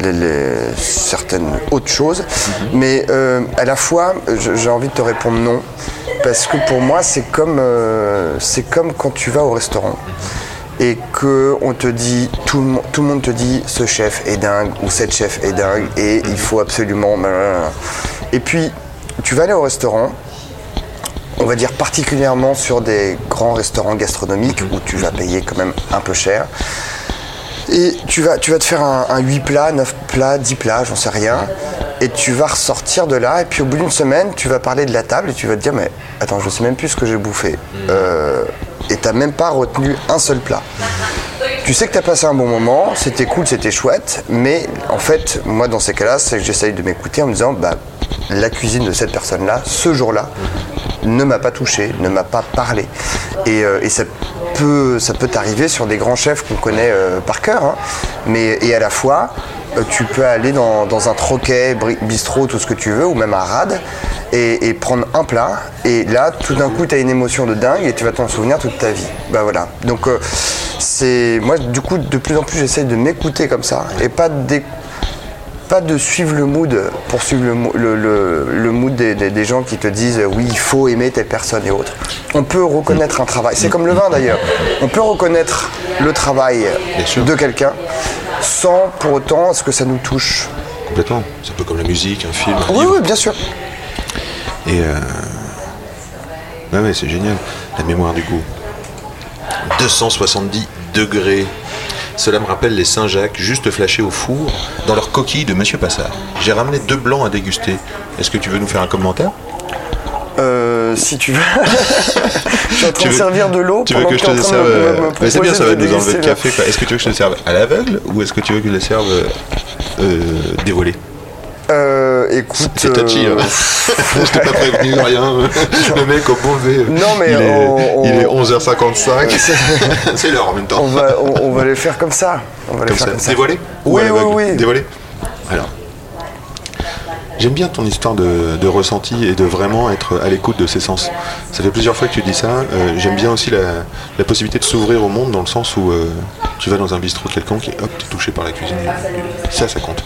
les- les- certaines autres choses. Mhm. Mais euh, à la fois, j'ai envie de te répondre non. Parce que pour moi, c'est comme, euh, c'est comme quand tu vas au restaurant et que on te dit, tout le, tout le monde te dit, ce chef est dingue ou cette chef est dingue et il faut absolument. Et puis, tu vas aller au restaurant, on va dire particulièrement sur des grands restaurants gastronomiques où tu vas payer quand même un peu cher. Et tu vas, te faire un, un 8 plats, 9 plats, 10 plats, j'en sais rien. Et tu vas ressortir de là. Et puis au bout d'une semaine, tu vas parler de la table et tu vas te dire Mais attends, je sais même plus ce que j'ai bouffé. Euh, et tu même pas retenu un seul plat. Tu sais que tu as passé un bon moment, c'était cool, c'était chouette, mais en fait, moi dans ces cas-là, c'est que j'essaye de m'écouter en me disant bah, la cuisine de cette personne-là, ce jour-là, ne m'a pas touché, ne m'a pas parlé. Et, euh, ça peut, ça t'arriver sur des grands chefs qu'on connaît euh, par cœur, hein. mais et à la fois, euh, tu peux aller dans, un troquet, bistrot, tout ce que tu veux, ou même un rad, et, prendre un plat, et là, tout d'un coup, tu as une émotion de dingue et tu vas t'en souvenir toute ta vie. Bah voilà. Donc, c'est moi, du coup, de plus en plus, j'essaye de m'écouter comme ça, et pas d'écouter pas de suivre le mood pour suivre le, le- le- le mood des, des- des gens qui te disent euh, oui il faut aimer telle personne et autres. On peut reconnaître un travail, c'est comme le vin d'ailleurs. On peut reconnaître le travail de quelqu'un sans pour autant ce que ça nous touche. Complètement. C'est un peu comme la musique, un film, un Oui livre. oui bien sûr. Et euh... ouais, c'est génial. La mémoire du goût. 270 degrés. Cela me rappelle les Saint-Jacques, juste flashés au four, dans leur coquille de Monsieur Passard. J'ai ramené deux blancs à déguster. Est-ce que tu veux nous faire un commentaire? Euh, si tu veux. je suis en train Tu de servir de l'eau. Tu veux que je te serve me- euh, mais C'est bien, ça va nous enlever le café. Est-ce que tu veux que je te serve à l'aveugle ou est-ce que tu veux que je le serve euh, euh, dévoilé? Euh, écoute. C'est touchy. euh, hein. je t'ai pas prévenu, rien. Le mec au bon. Non, mais il est, on- il est on- 11h55. c'est l'heure en même temps. on va, on, on va les faire comme ça. On va les Comme faire ça. comme ça. Dévoilé Ou Oui, oui, oui. Dévoilé Alors. J'aime bien ton histoire de, de ressenti et de vraiment être à l'écoute de ses sens. Ça fait plusieurs fois que tu dis ça. Euh, J'aime bien aussi la, la possibilité de s'ouvrir au monde dans le sens où euh, tu vas dans un bistrot quelconque et hop, tu es touché par la cuisine. Ça, ça compte.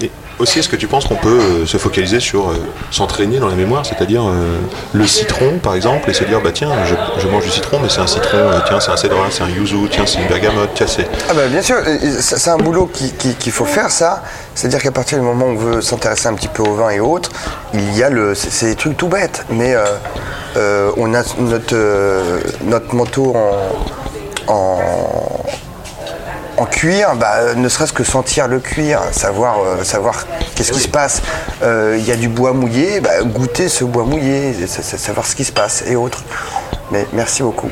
Et aussi, est-ce que tu penses qu'on peut euh, se focaliser sur euh, s'entraîner dans la mémoire, c'est-à-dire euh, le citron par exemple, et se dire bah tiens, je, mange du citron, mais c'est un citron, tiens, c'est un cédra, c'est un yuzu, tiens, c'est une bergamote, tiens, c'est. Ah bah bien sûr, c'est un boulot qui- qui- qu'il faut faire ça. C'est-à-dire qu'à partir du moment où on veut s'intéresser un petit peu au vin et autres, il y a le, c'est des trucs tout bêtes, mais on a notre notre manteau en en cuir, bah, ne serait-ce que sentir le cuir, savoir, euh, savoir qu'est-ce qui se passe. Euh, Il y a du bois mouillé, bah, goûter ce bois mouillé, sa- sa- savoir ce qui se passe et autres. Mais merci beaucoup.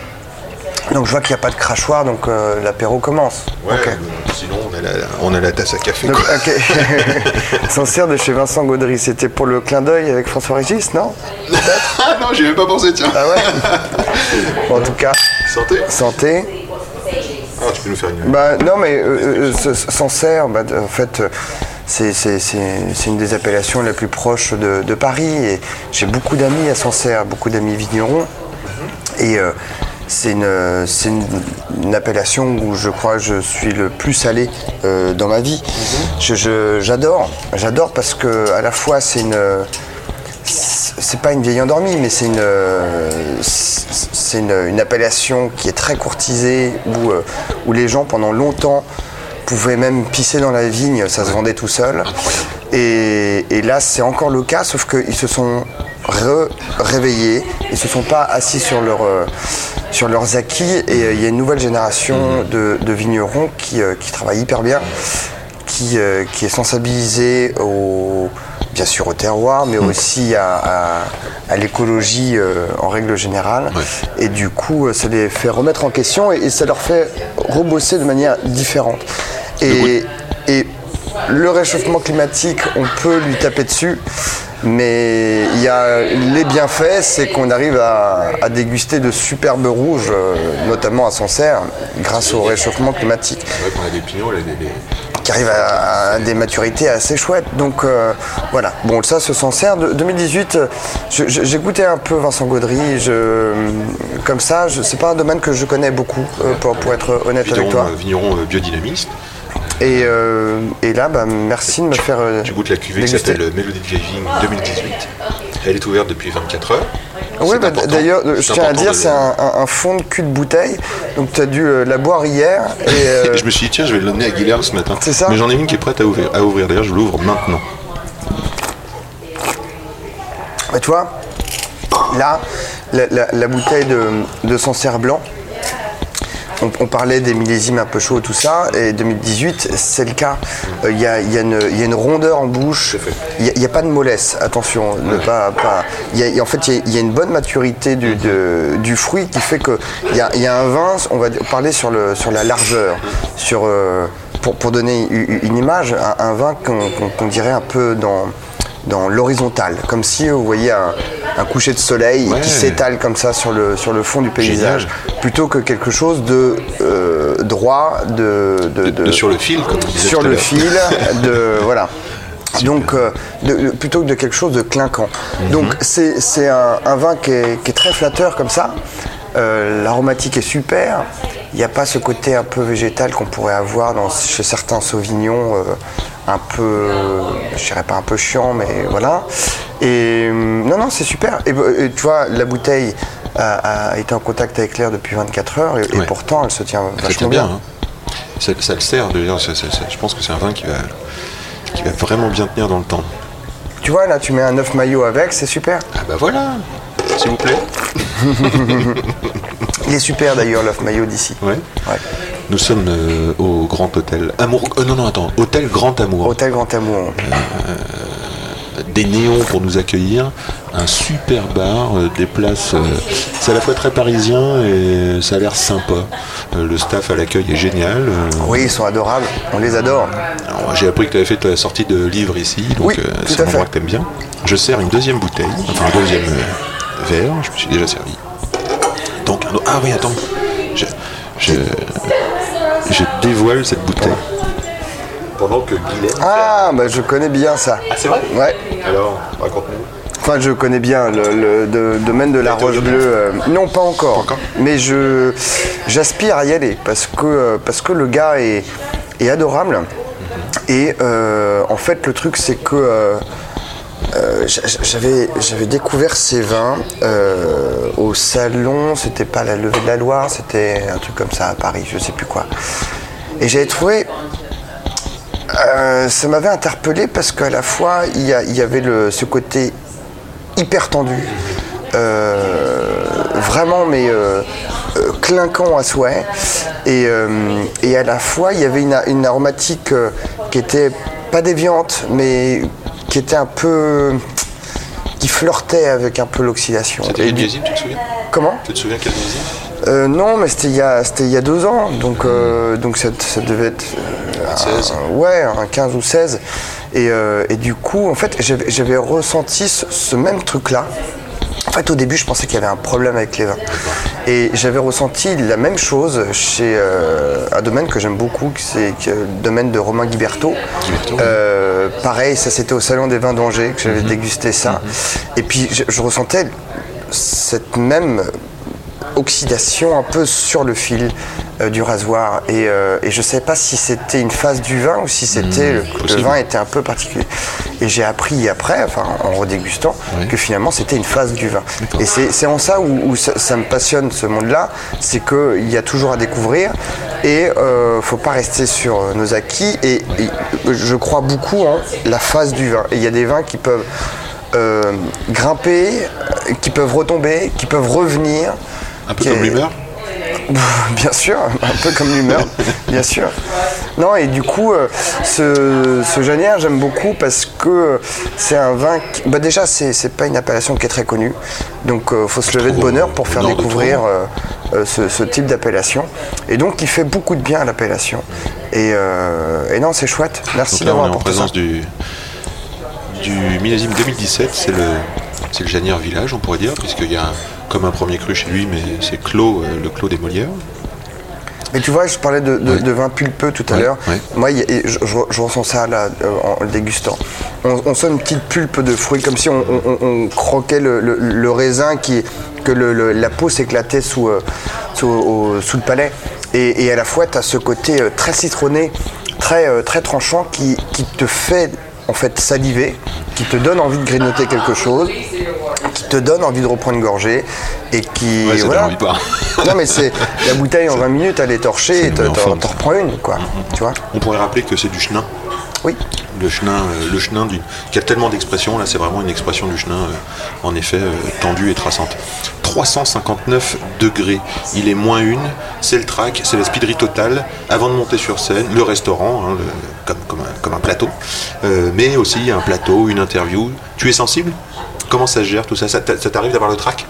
Donc je vois qu'il n'y a pas de crachoir, donc euh, l'apéro commence. Euh, sinon on a, la, on a la tasse à café. Donc, quoi. ok. Sincère de chez Vincent Gaudry, c'était pour le clin d'œil avec François Régis, non? Ah non, j'y avais pas pensé, tiens. Ah ouais Bon, En tout cas, Santé. santé. Ah, tu peux nous. Bah non mais euh, euh, ce- Sancerre, bah, en fait, euh, c'est une des appellations les plus proches de, Paris et j'ai beaucoup d'amis à Sancerre, beaucoup d'amis vignerons et euh, c'est une, une, appellation où je crois que je suis le plus allé euh, dans ma vie. J'adore, j'adore parce que à la fois c'est une c'est pas une vieille endormie, mais c'est une, euh, c'est une, une appellation qui est très courtisée, où, euh, où les gens pendant longtemps pouvaient même pisser dans la vigne, ça se vendait tout seul. Et, et là, c'est encore le cas, sauf qu'ils se sont réveillés, ils se sont pas assis sur, leur, euh, sur leurs acquis, et il y a une nouvelle génération de, de vignerons qui, qui travaillent hyper bien, qui, qui est sensibilisée au, bien sûr au terroir, mais aussi à, à- à l'écologie euh, en règle générale. Et du coup, euh, ça les fait remettre en question et, et ça leur fait rebosser de manière différente. Et, et le réchauffement climatique, on peut lui taper dessus, Mais il y a les bienfaits, c'est qu'on arrive à, à déguster de superbes rouges, euh, notamment à Sancerre, grâce au réchauffement climatique C'est vrai qu'on a des pignots, là, des- des- qui arrive à, à des maturités assez chouettes. Donc euh, voilà. Bon, ça, ce Sancerre de 2018, euh, goûté un peu Vincent Gaudry. Je, comme ça, c'est pas un domaine que je connais beaucoup, euh, pour, pour être honnête avec toi. vignerons, euh, biodynamistes. Et, euh, et là, bah, merci de me faire. Tu goûtes la cuvée qui s'appelle vieille vigne 2018. Elle est ouverte depuis 24 heures. Oui, C'est bah, d'ailleurs, euh, je tiens à dire, de- c'est un, un- un fond de cul de bouteille. Donc, tu as dû euh, la boire hier. Et, euh, Et je me suis dit, tiens, je vais l'emmener à Guilherme ce matin. C'est ça Mais j'en ai une qui est prête à ouvrir. À ouvrir. D'ailleurs, je l'ouvre maintenant. Bah, tu vois, là, la, la- la bouteille de, de Sancerre blanc, on, on parlait des millésimes un peu chauds, tout ça, et 2018, c'est le cas. Euh, Il y, a, il y a une- il y a une rondeur en bouche, il n'y a, pas de mollesse, attention. ne pas, y a- en fait, il y a- une bonne maturité du, de- du fruit qui fait qu'il y a, il y a un vin, on va parler sur, le, sur la largeur, sur, euh, pour, pour donner une image, un, un vin qu'on dirait un peu dans dans l'horizontale, comme si vous voyez un, un coucher de soleil Ouais. qui s'étale comme ça sur le, sur le fond du paysage, Génial. plutôt que quelque chose de euh, droit, de, de- De- de- de sur le fil, comme sur le fil, de voilà. Donc, euh, de- plutôt que de quelque chose de clinquant. Mhm. Donc, c'est c'est un, un vin qui est, qui est très flatteur comme ça. Euh, L'aromatique est super. Il n'y a pas ce côté un peu végétal qu'on pourrait avoir dans, chez certains sauvignons, euh, un peu, je dirais pas un peu chiant, mais voilà. Et euh, non, non, c'est super. Et, et tu vois, la bouteille a, a été en contact avec l'air depuis 24 heures et, pourtant elle se tient Ça vachement tient bien. bien. hein. Ça, ça le sert. c'est- c'est- je pense que c'est un vin qui va, qui va vraiment bien tenir dans le temps. Tu vois, là, tu mets un œuf maillot avec, c'est super. Ah bah voilà, s'il vous plaît. Il est super d'ailleurs, l'œuf maillot d'ici. Ouais. Ouais. Nous sommes euh, au Grand Hôtel Amour. euh, non, non, attends. Hôtel Grand Amour. Hôtel Grand Amour. Des néons pour nous accueillir. Un super bar, euh, des places. euh, c'est à la fois très parisien et ça a l'air sympa. Euh, le staff à l'accueil est génial. euh, Oui, ils sont adorables, on les adore. J'ai appris que tu avais fait ta sortie de livre ici, donc Oui, euh, c'est un endroit que t'aimes bien. Je sers une deuxième bouteille, enfin un deuxième euh, verre, je me suis déjà servi. Donc, un autre- ah oui, attends, je, je, je dévoile cette bouteille. Pendant que Guilherme. Ah, bah je connais bien ça. Ah, c'est vrai? Ouais. Alors, raconte-nous. Enfin, je connais bien le, le- domaine de la Roche Bleue. euh, non, pas encore. Pas encore Mais je j'aspire à y aller parce que euh, parce que le gars est, est adorable. Et euh, en fait, le truc, c'est que euh, euh, j'a- j'avais j'avais découvert ces vins euh, au salon. C'était pas la levée de la Loire, c'était un truc comme ça à Paris, je sais plus quoi. Et j'avais trouvé euh, ça m'avait interpellé parce qu'à la fois il y, avait le, ce côté hyper tendu, vraiment mais clinquant à souhait, et, et à la fois il y avait une, aromatique qui était pas déviante mais qui était un peu qui flirtait avec un peu l'oxydation. C'était quel millésime, tu te souviens Comment? Tu te souviens quel millésime Euh, Non, mais c'était il y a c'était il y a deux ans, donc euh, donc ça, ça devait être euh, Un 16. un- ouais un 15 ou 16. Et, et du coup, en fait, j'avais j'avais ressenti ce, ce même truc-là. En fait, au début, je pensais qu'il y avait un problème avec les vins. Et j'avais ressenti la même chose chez euh, un domaine que j'aime beaucoup, c'est le domaine de Romain Guiberto. Euh, pareil, ça c'était au Salon des Vins d'Angers que j'avais dégusté ça. Et puis je, je ressentais cette même oxydation un peu sur le fil euh, du rasoir. Et, euh, et je ne savais pas si c'était une phase du vin ou si c'était le, le vin était un peu particulier. Et j'ai appris après enfin en redégustant que finalement c'était une phase du vin. Et c'est en ça où, où ça, ça me passionne ce monde là c'est qu'il y a toujours à découvrir. Et euh, faut pas rester sur nos acquis. Et, et je crois beaucoup en la phase du vin. Et il y a des vins qui peuvent euh, grimper, euh, qui peuvent retomber, qui peuvent revenir. Un peu comme est- l'humeur Bien sûr, un peu comme l'humeur, bien sûr. Non, et du coup, euh, ce, ce Janière, j'aime beaucoup parce que c'est un vin. Qui, bah déjà, c'est pas une appellation qui est très connue. Donc, il faut se lever de bonheur euh, pour faire découvrir euh, euh, ce, ce type d'appellation. Et donc, il fait beaucoup de bien à l'appellation. Et, euh, et non, c'est chouette. Merci d'avoir en apporté ça. présence du, du millésime 2017, c'est le, c'est le Janière Village, on pourrait dire, puisqu'il y a un- comme un premier cru chez lui, mais c'est Clos, euh, le Clos des Molières. Mais tu vois, je parlais de, de- Ouais. de vin pulpeux tout à Ouais, l'heure. ouais. Moi, y je, je- je ressens ça là, euh, en le dégustant. On, on sent une petite pulpe de fruits, comme si on, on- on- on croquait le, le- le raisin, qui, que le- la peau s'éclatait sous, euh, sous, au- sous le palais. Et, et à la fois, tu as ce côté très citronné, très, très tranchant, qui, qui te fait en fait saliver, qui te donne envie de grignoter quelque chose, qui te donne envie de reprendre une gorgée, et qui... Ouais, ça donne envie pas. non mais c'est la bouteille en 20 minutes, elle est torchée, et une t'en reprends une, quoi. Tu vois On pourrait rappeler que c'est du chenin. Oui. Le chenin, euh, le chenin qui a tellement d'expressions, là c'est vraiment une expression du chenin, euh, en effet, euh, tendue et traçante. 359 degrés, il est moins une, c'est le track, c'est la speederie totale, avant de monter sur scène, le restaurant, hein, le- comme, comme, un, comme un plateau, euh, mais aussi un plateau, une interview. Tu es sensible? Comment ça se gère tout ça Ça t'a- ça t'arrive d'avoir le track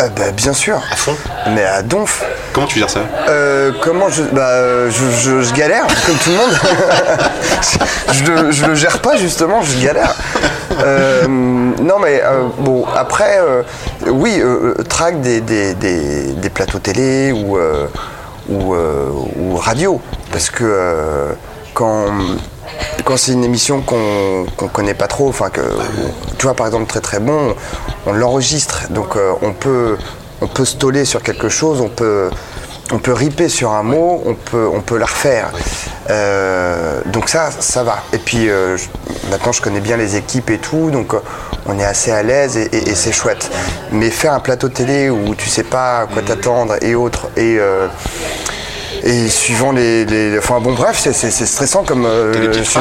Euh, bah, bien sûr. à fond Mais à donf. Comment tu gères ça Euh, comment je. Bah, euh, je, je- je galère, comme tout le monde. je, le- je le gère pas, justement, je galère. Euh, non, mais bon, après, oui, track des, des, des- des plateaux télé ou, ou, ou radio. Parce que quand. Quand c'est une émission qu'on qu'on connaît pas trop, enfin que tu vois par exemple très très bon, on l'enregistre, donc euh, on peut on peut stoller sur quelque chose, on peut on peut riper sur un mot, on peut on peut la refaire. Euh, donc ça ça va. Et puis euh, maintenant je connais bien les équipes et tout, donc on est assez à l'aise et, et- et c'est chouette. Mais faire un plateau télé où tu sais pas à quoi t'attendre et autres et et suivant les, les- Enfin bon, bref, c'est- stressant comme euh,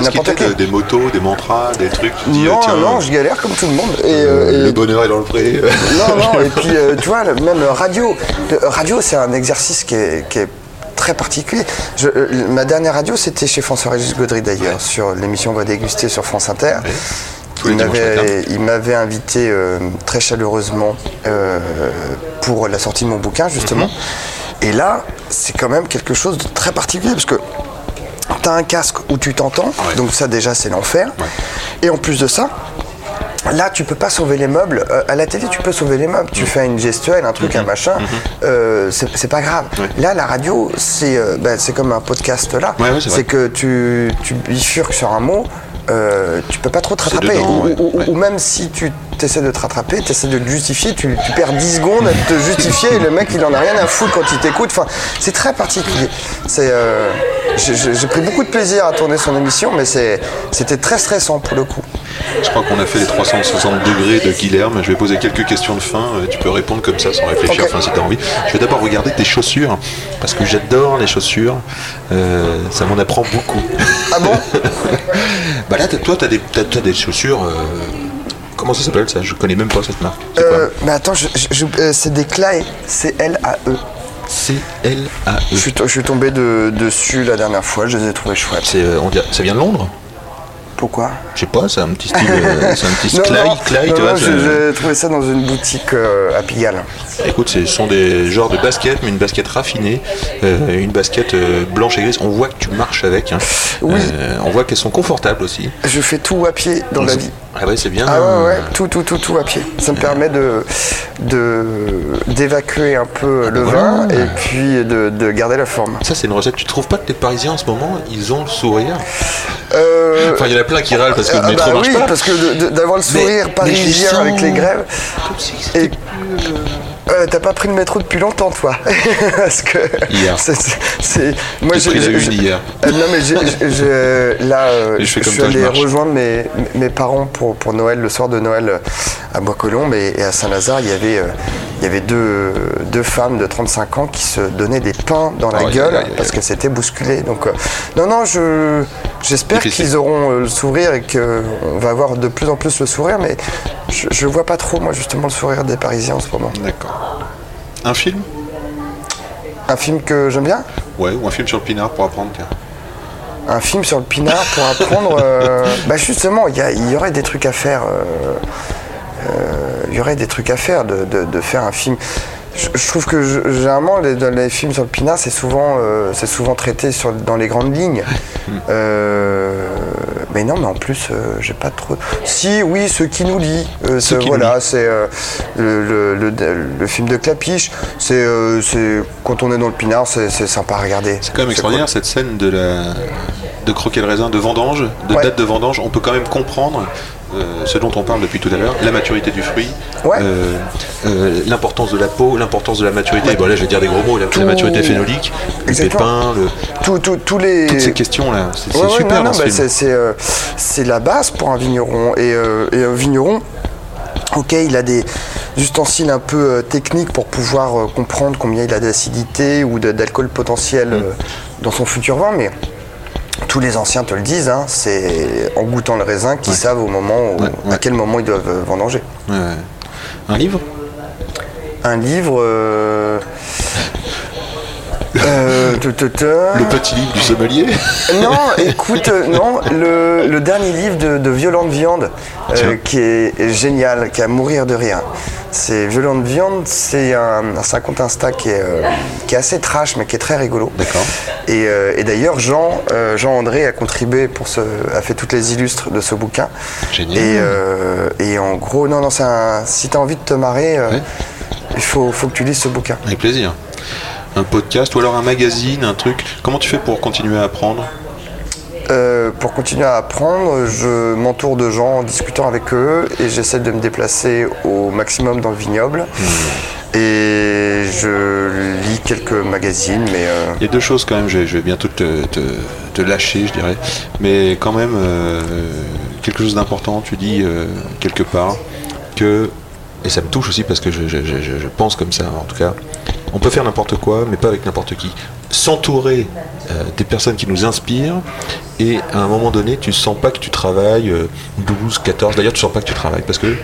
n'importe qui. des motos, des mantras, des trucs, tu te dis, Non, euh, tiens, non, je galère comme tout le monde. Et, euh, et- le bonheur est dans le pré. non, non, et puis tu vois, même radio. Radio, c'est un exercice qui est, qui est très particulier. Je- euh, ma dernière radio, c'était chez François-Régis Gaudry d'ailleurs, sur l'émission On va déguster sur France Inter. Il m'avait, invité euh, très chaleureusement euh, pour la sortie de mon bouquin, justement. Mhm. Et là, c'est quand même quelque chose de très particulier parce que tu as un casque où tu t'entends, Ouais. donc ça déjà c'est l'enfer. Ouais. Et en plus de ça, Là, tu peux pas sauver les meubles. Euh, à la télé, tu peux sauver les meubles. Tu fais une gestuelle, un truc, un machin. euh, c'est pas grave. Mhm. Là, la radio, c'est euh, bah, c'est comme un podcast là. Ouais, ouais, c'est que tu, tu bifurques sur un mot. Euh, tu peux pas trop te rattraper. dedans, ou, ouais, ou- ouais. ou même si tu essaies de te rattraper, tu essaies de te justifier, tu, tu perds 10 secondes à te justifier et le mec il en a rien à foutre quand il t'écoute. Enfin, c'est très particulier. C'est, euh, j'ai- pris beaucoup de plaisir à tourner son émission, mais c'était très stressant pour le coup. Je crois qu'on a fait les 360 degrés de Guilherme. Je vais poser quelques questions de fin. Euh, Tu peux répondre comme ça sans réfléchir, enfin si tu as envie. Je vais d'abord regarder tes chaussures, parce que j'adore les chaussures. Euh, ça m'en apprend beaucoup. Ah bon? Bah là, toi, tu as, as, des chaussures. euh, comment ça s'appelle ça? Je connais même pas cette marque. Euh, mais attends, je- c'est des Clay, C-L-A-E. quoi C-L-A-E. Je suis, to- je suis tombé de- dessus la dernière fois, je les ai trouvés chouettes. C'est, euh, on dirait- ça vient de Londres? Pourquoi Je sais pas, c'est un petit style. euh, c'est un petit Non, Clay, non, Clay, non, tu non, vois. j'ai trouvé ça dans une boutique euh, à Pigalle. Écoute, ce sont des genres de baskets, mais une basket raffinée, euh, une basket euh, blanche et grise. On voit que tu marches avec. hein. Oui. On voit qu'elles sont confortables aussi. Je fais tout à pied dans la vie. Ah ouais, c'est bien. Ah ouais, ouais, tout, tout, tout, tout à pied. Ça me permet de de- d'évacuer un peu le voilà. vin et puis de, de garder la forme. Ça, c'est une recette. Tu trouves pas que les Parisiens en ce moment, ils ont le sourire? Enfin, il y en a plein qui râlent parce que ah le métro bah marche oui, pas. parce que d'avoir le sourire mais parisien je avec les grèves. Et- euh, Euh, T'as pas pris le métro depuis longtemps, toi Parce que. Hier. c'est- moi, J'ai pris la une hier. Euh, non, mais j'ai- là, euh, je je, suis je allé rejoindre mes, mes parents pour, pour Noël, le soir de Noël euh, à Bois-Colombes et, et à Saint-Lazare. Il y avait, il y avait deux, deux femmes de 35 ans qui se donnaient des pains dans la gueule parce qu'elles s'étaient bousculées. Donc, non, non, je, j'espère qu'ils auront euh, le sourire et qu'on va avoir de plus en plus le sourire, mais je, je vois pas trop, moi, justement, le sourire des Parisiens en ce moment. D'accord. Un film? Un film que j'aime bien? Ouais, ou un film sur le pinard pour apprendre. tiens. Un film sur le pinard pour apprendre. euh, bah justement, il y, aurait des trucs à faire. euh, euh, Il y aurait des trucs à faire de, de- de faire un film. Je, je trouve que je- généralement les, dans les films sur le pinard, c'est souvent, euh, c'est souvent traité sur, dans les grandes lignes. Euh, mais non, mais en plus, euh, j'ai pas trop. Si, oui, ce qui nous lie. Ce qui voilà, c'est le, le- le- le film de Clapiche. C'est, c'est quand on est dans le pinard, c'est, c'est sympa à regarder. C'est quand même extraordinaire cette scène de la de croquer le raisin de vendange, de Ouais. date de vendange. On peut quand même comprendre euh, ce dont on parle depuis tout à l'heure, la maturité du fruit, Ouais. euh, euh, l'importance de la peau, l'importance de la maturité. Bon là je vais dire des gros mots, la, la maturité phénolique, le pépin, le- Tout- tout- tous les... toutes ces questions là. C'est Ouais, super non, non, bah, c'est, la base pour un vigneron. Et, et un vigneron, ok, il a des ustensiles un peu euh, techniques pour pouvoir euh, comprendre combien il a d'acidité ou d'alcool potentiel Mm. euh, dans son futur vin, mais tous les anciens te le disent, hein, c'est en goûtant le raisin qu'ils savent au moment où- Ouais, ouais. à quel moment ils doivent euh, vendanger. Un livre? Un livre. euh, euh, Le petit livre du sommelier Non, écoute, euh, non, le, le dernier livre de, de Violente Viande, euh, qui est, génial, qui est à mourir de rire. C'est Violente Viande, c'est un, un compte Insta qui est, euh, qui est assez trash, mais qui est très rigolo. D'accord. Et, euh, et d'ailleurs, Jean, euh, Jean André a contribué pour ce, a fait toutes les illustres de ce bouquin. Génial. Et, euh, et en gros, non, non, c'est un, si tu as envie de te marrer, euh, il faut, faut que tu lises ce bouquin. Avec plaisir. Un podcast ou alors un magazine, un truc. Comment tu fais pour continuer à apprendre Euh, pour continuer à apprendre, je m'entoure de gens en discutant avec eux et j'essaie de me déplacer au maximum dans le vignoble. Et je lis quelques magazines, mais euh, Il y a deux choses quand même, je vais, bientôt te, te- te lâcher, je dirais. Mais quand même, euh, quelque chose d'important, tu dis quelque part que, et ça me touche aussi parce que je pense comme ça en tout cas, on peut faire n'importe quoi, mais pas avec n'importe qui. S'entourer euh, des personnes qui nous inspirent, et à un moment donné, tu sens pas que tu travailles euh, 12, 14, d'ailleurs tu sens pas que tu travailles parce que,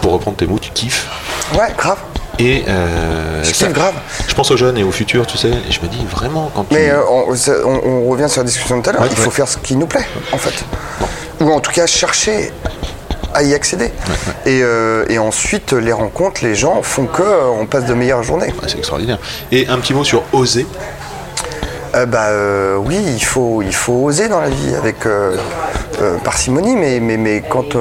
pour reprendre tes mots, tu kiffes. ouais, grave. Et euh, ça- grave. je pense aux jeunes et au futur, tu sais, et je me dis vraiment quand tu... Mais euh, on, c'est- on- on revient sur la discussion de tout à l'heure, Ouais, il faut faire ce qui nous plaît, en fait. Ou en tout cas chercher à y accéder. Et, euh, et ensuite, les rencontres, les gens font que euh, on passe de meilleures journées. C'est extraordinaire. Et un petit mot sur oser? Euh, bah euh, oui, il faut, il faut oser dans la vie avec euh, parcimonie, mais, mais, mais quand.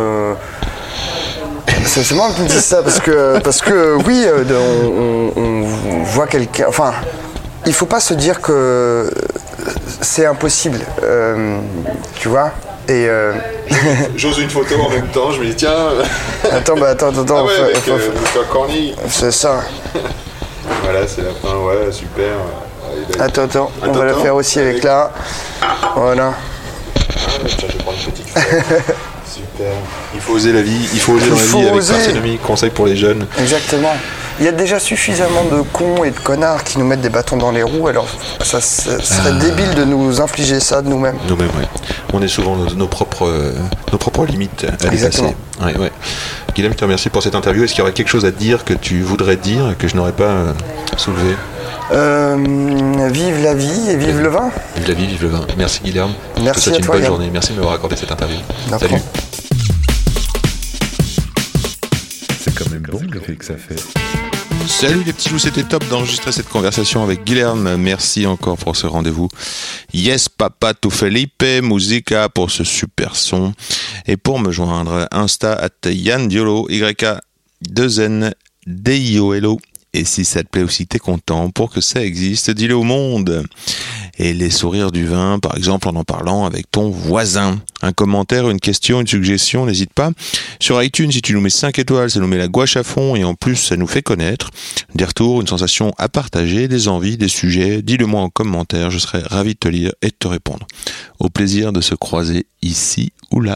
c'est marrant que tu me dises ça parce que, parce que oui, on, on- on voit quelqu'un. Enfin, il faut pas se dire que c'est impossible, tu vois. Et euh, J'ose une photo en même temps, je me dis tiens. attends, bah attends, attends, Ah ouais, avec faut- euh, c'est ça. Voilà, c'est la fin, ouais, super. Allez, Attends, attends, on Attends, va la faire aussi avec Avec- là. Voilà. tiens, je vais prendre une petite photo. super. Il faut oser la vie, il faut oser dans la vie avec oser. parcimonie, conseil pour les jeunes. Exactement. Il y a déjà suffisamment de cons et de connards qui nous mettent des bâtons dans les roues, alors ça, ça serait Ah. débile de nous infliger ça de nous-mêmes. Nous-mêmes, ouais. On est souvent nos, nos propres, euh, nos propres limites à Exactement. dépasser. Ouais, ouais. Guillaume, je te remercie pour cette interview. Est-ce qu'il y aurait quelque chose à dire que tu voudrais dire et que je n'aurais pas euh, soulevé? Euh, vive la vie et vive le vin. Vive la vie, vive le vin. Merci Guilherme. je te Merci souhaite à une toi, bonne Yann. journée. Merci de m'avoir accordé cette interview. D'accord. Salut. C'est quand même bon l'effet que ça fait. Salut les petits loups, c'était top d'enregistrer cette conversation avec Guilherme. Merci encore pour ce rendez-vous. Yes Papa tu Felipe, Musica pour ce super son. Et pour me joindre, Insta at Yann Diolo, YK 2N D-I-O-L-O. Et si ça te plaît aussi, t'es content pour que ça existe, dis-le au monde. Et les sourires du vin, par exemple, en en parlant avec ton voisin. Un commentaire, une question, une suggestion, n'hésite pas. Sur iTunes, si tu nous mets 5 étoiles, ça nous met la gouache à fond et en plus, ça nous fait connaître. Des retours, une sensation à partager, des envies, des sujets, dis-le moi en commentaire, je serai ravi de te lire et de te répondre. Au plaisir de se croiser ici ou là.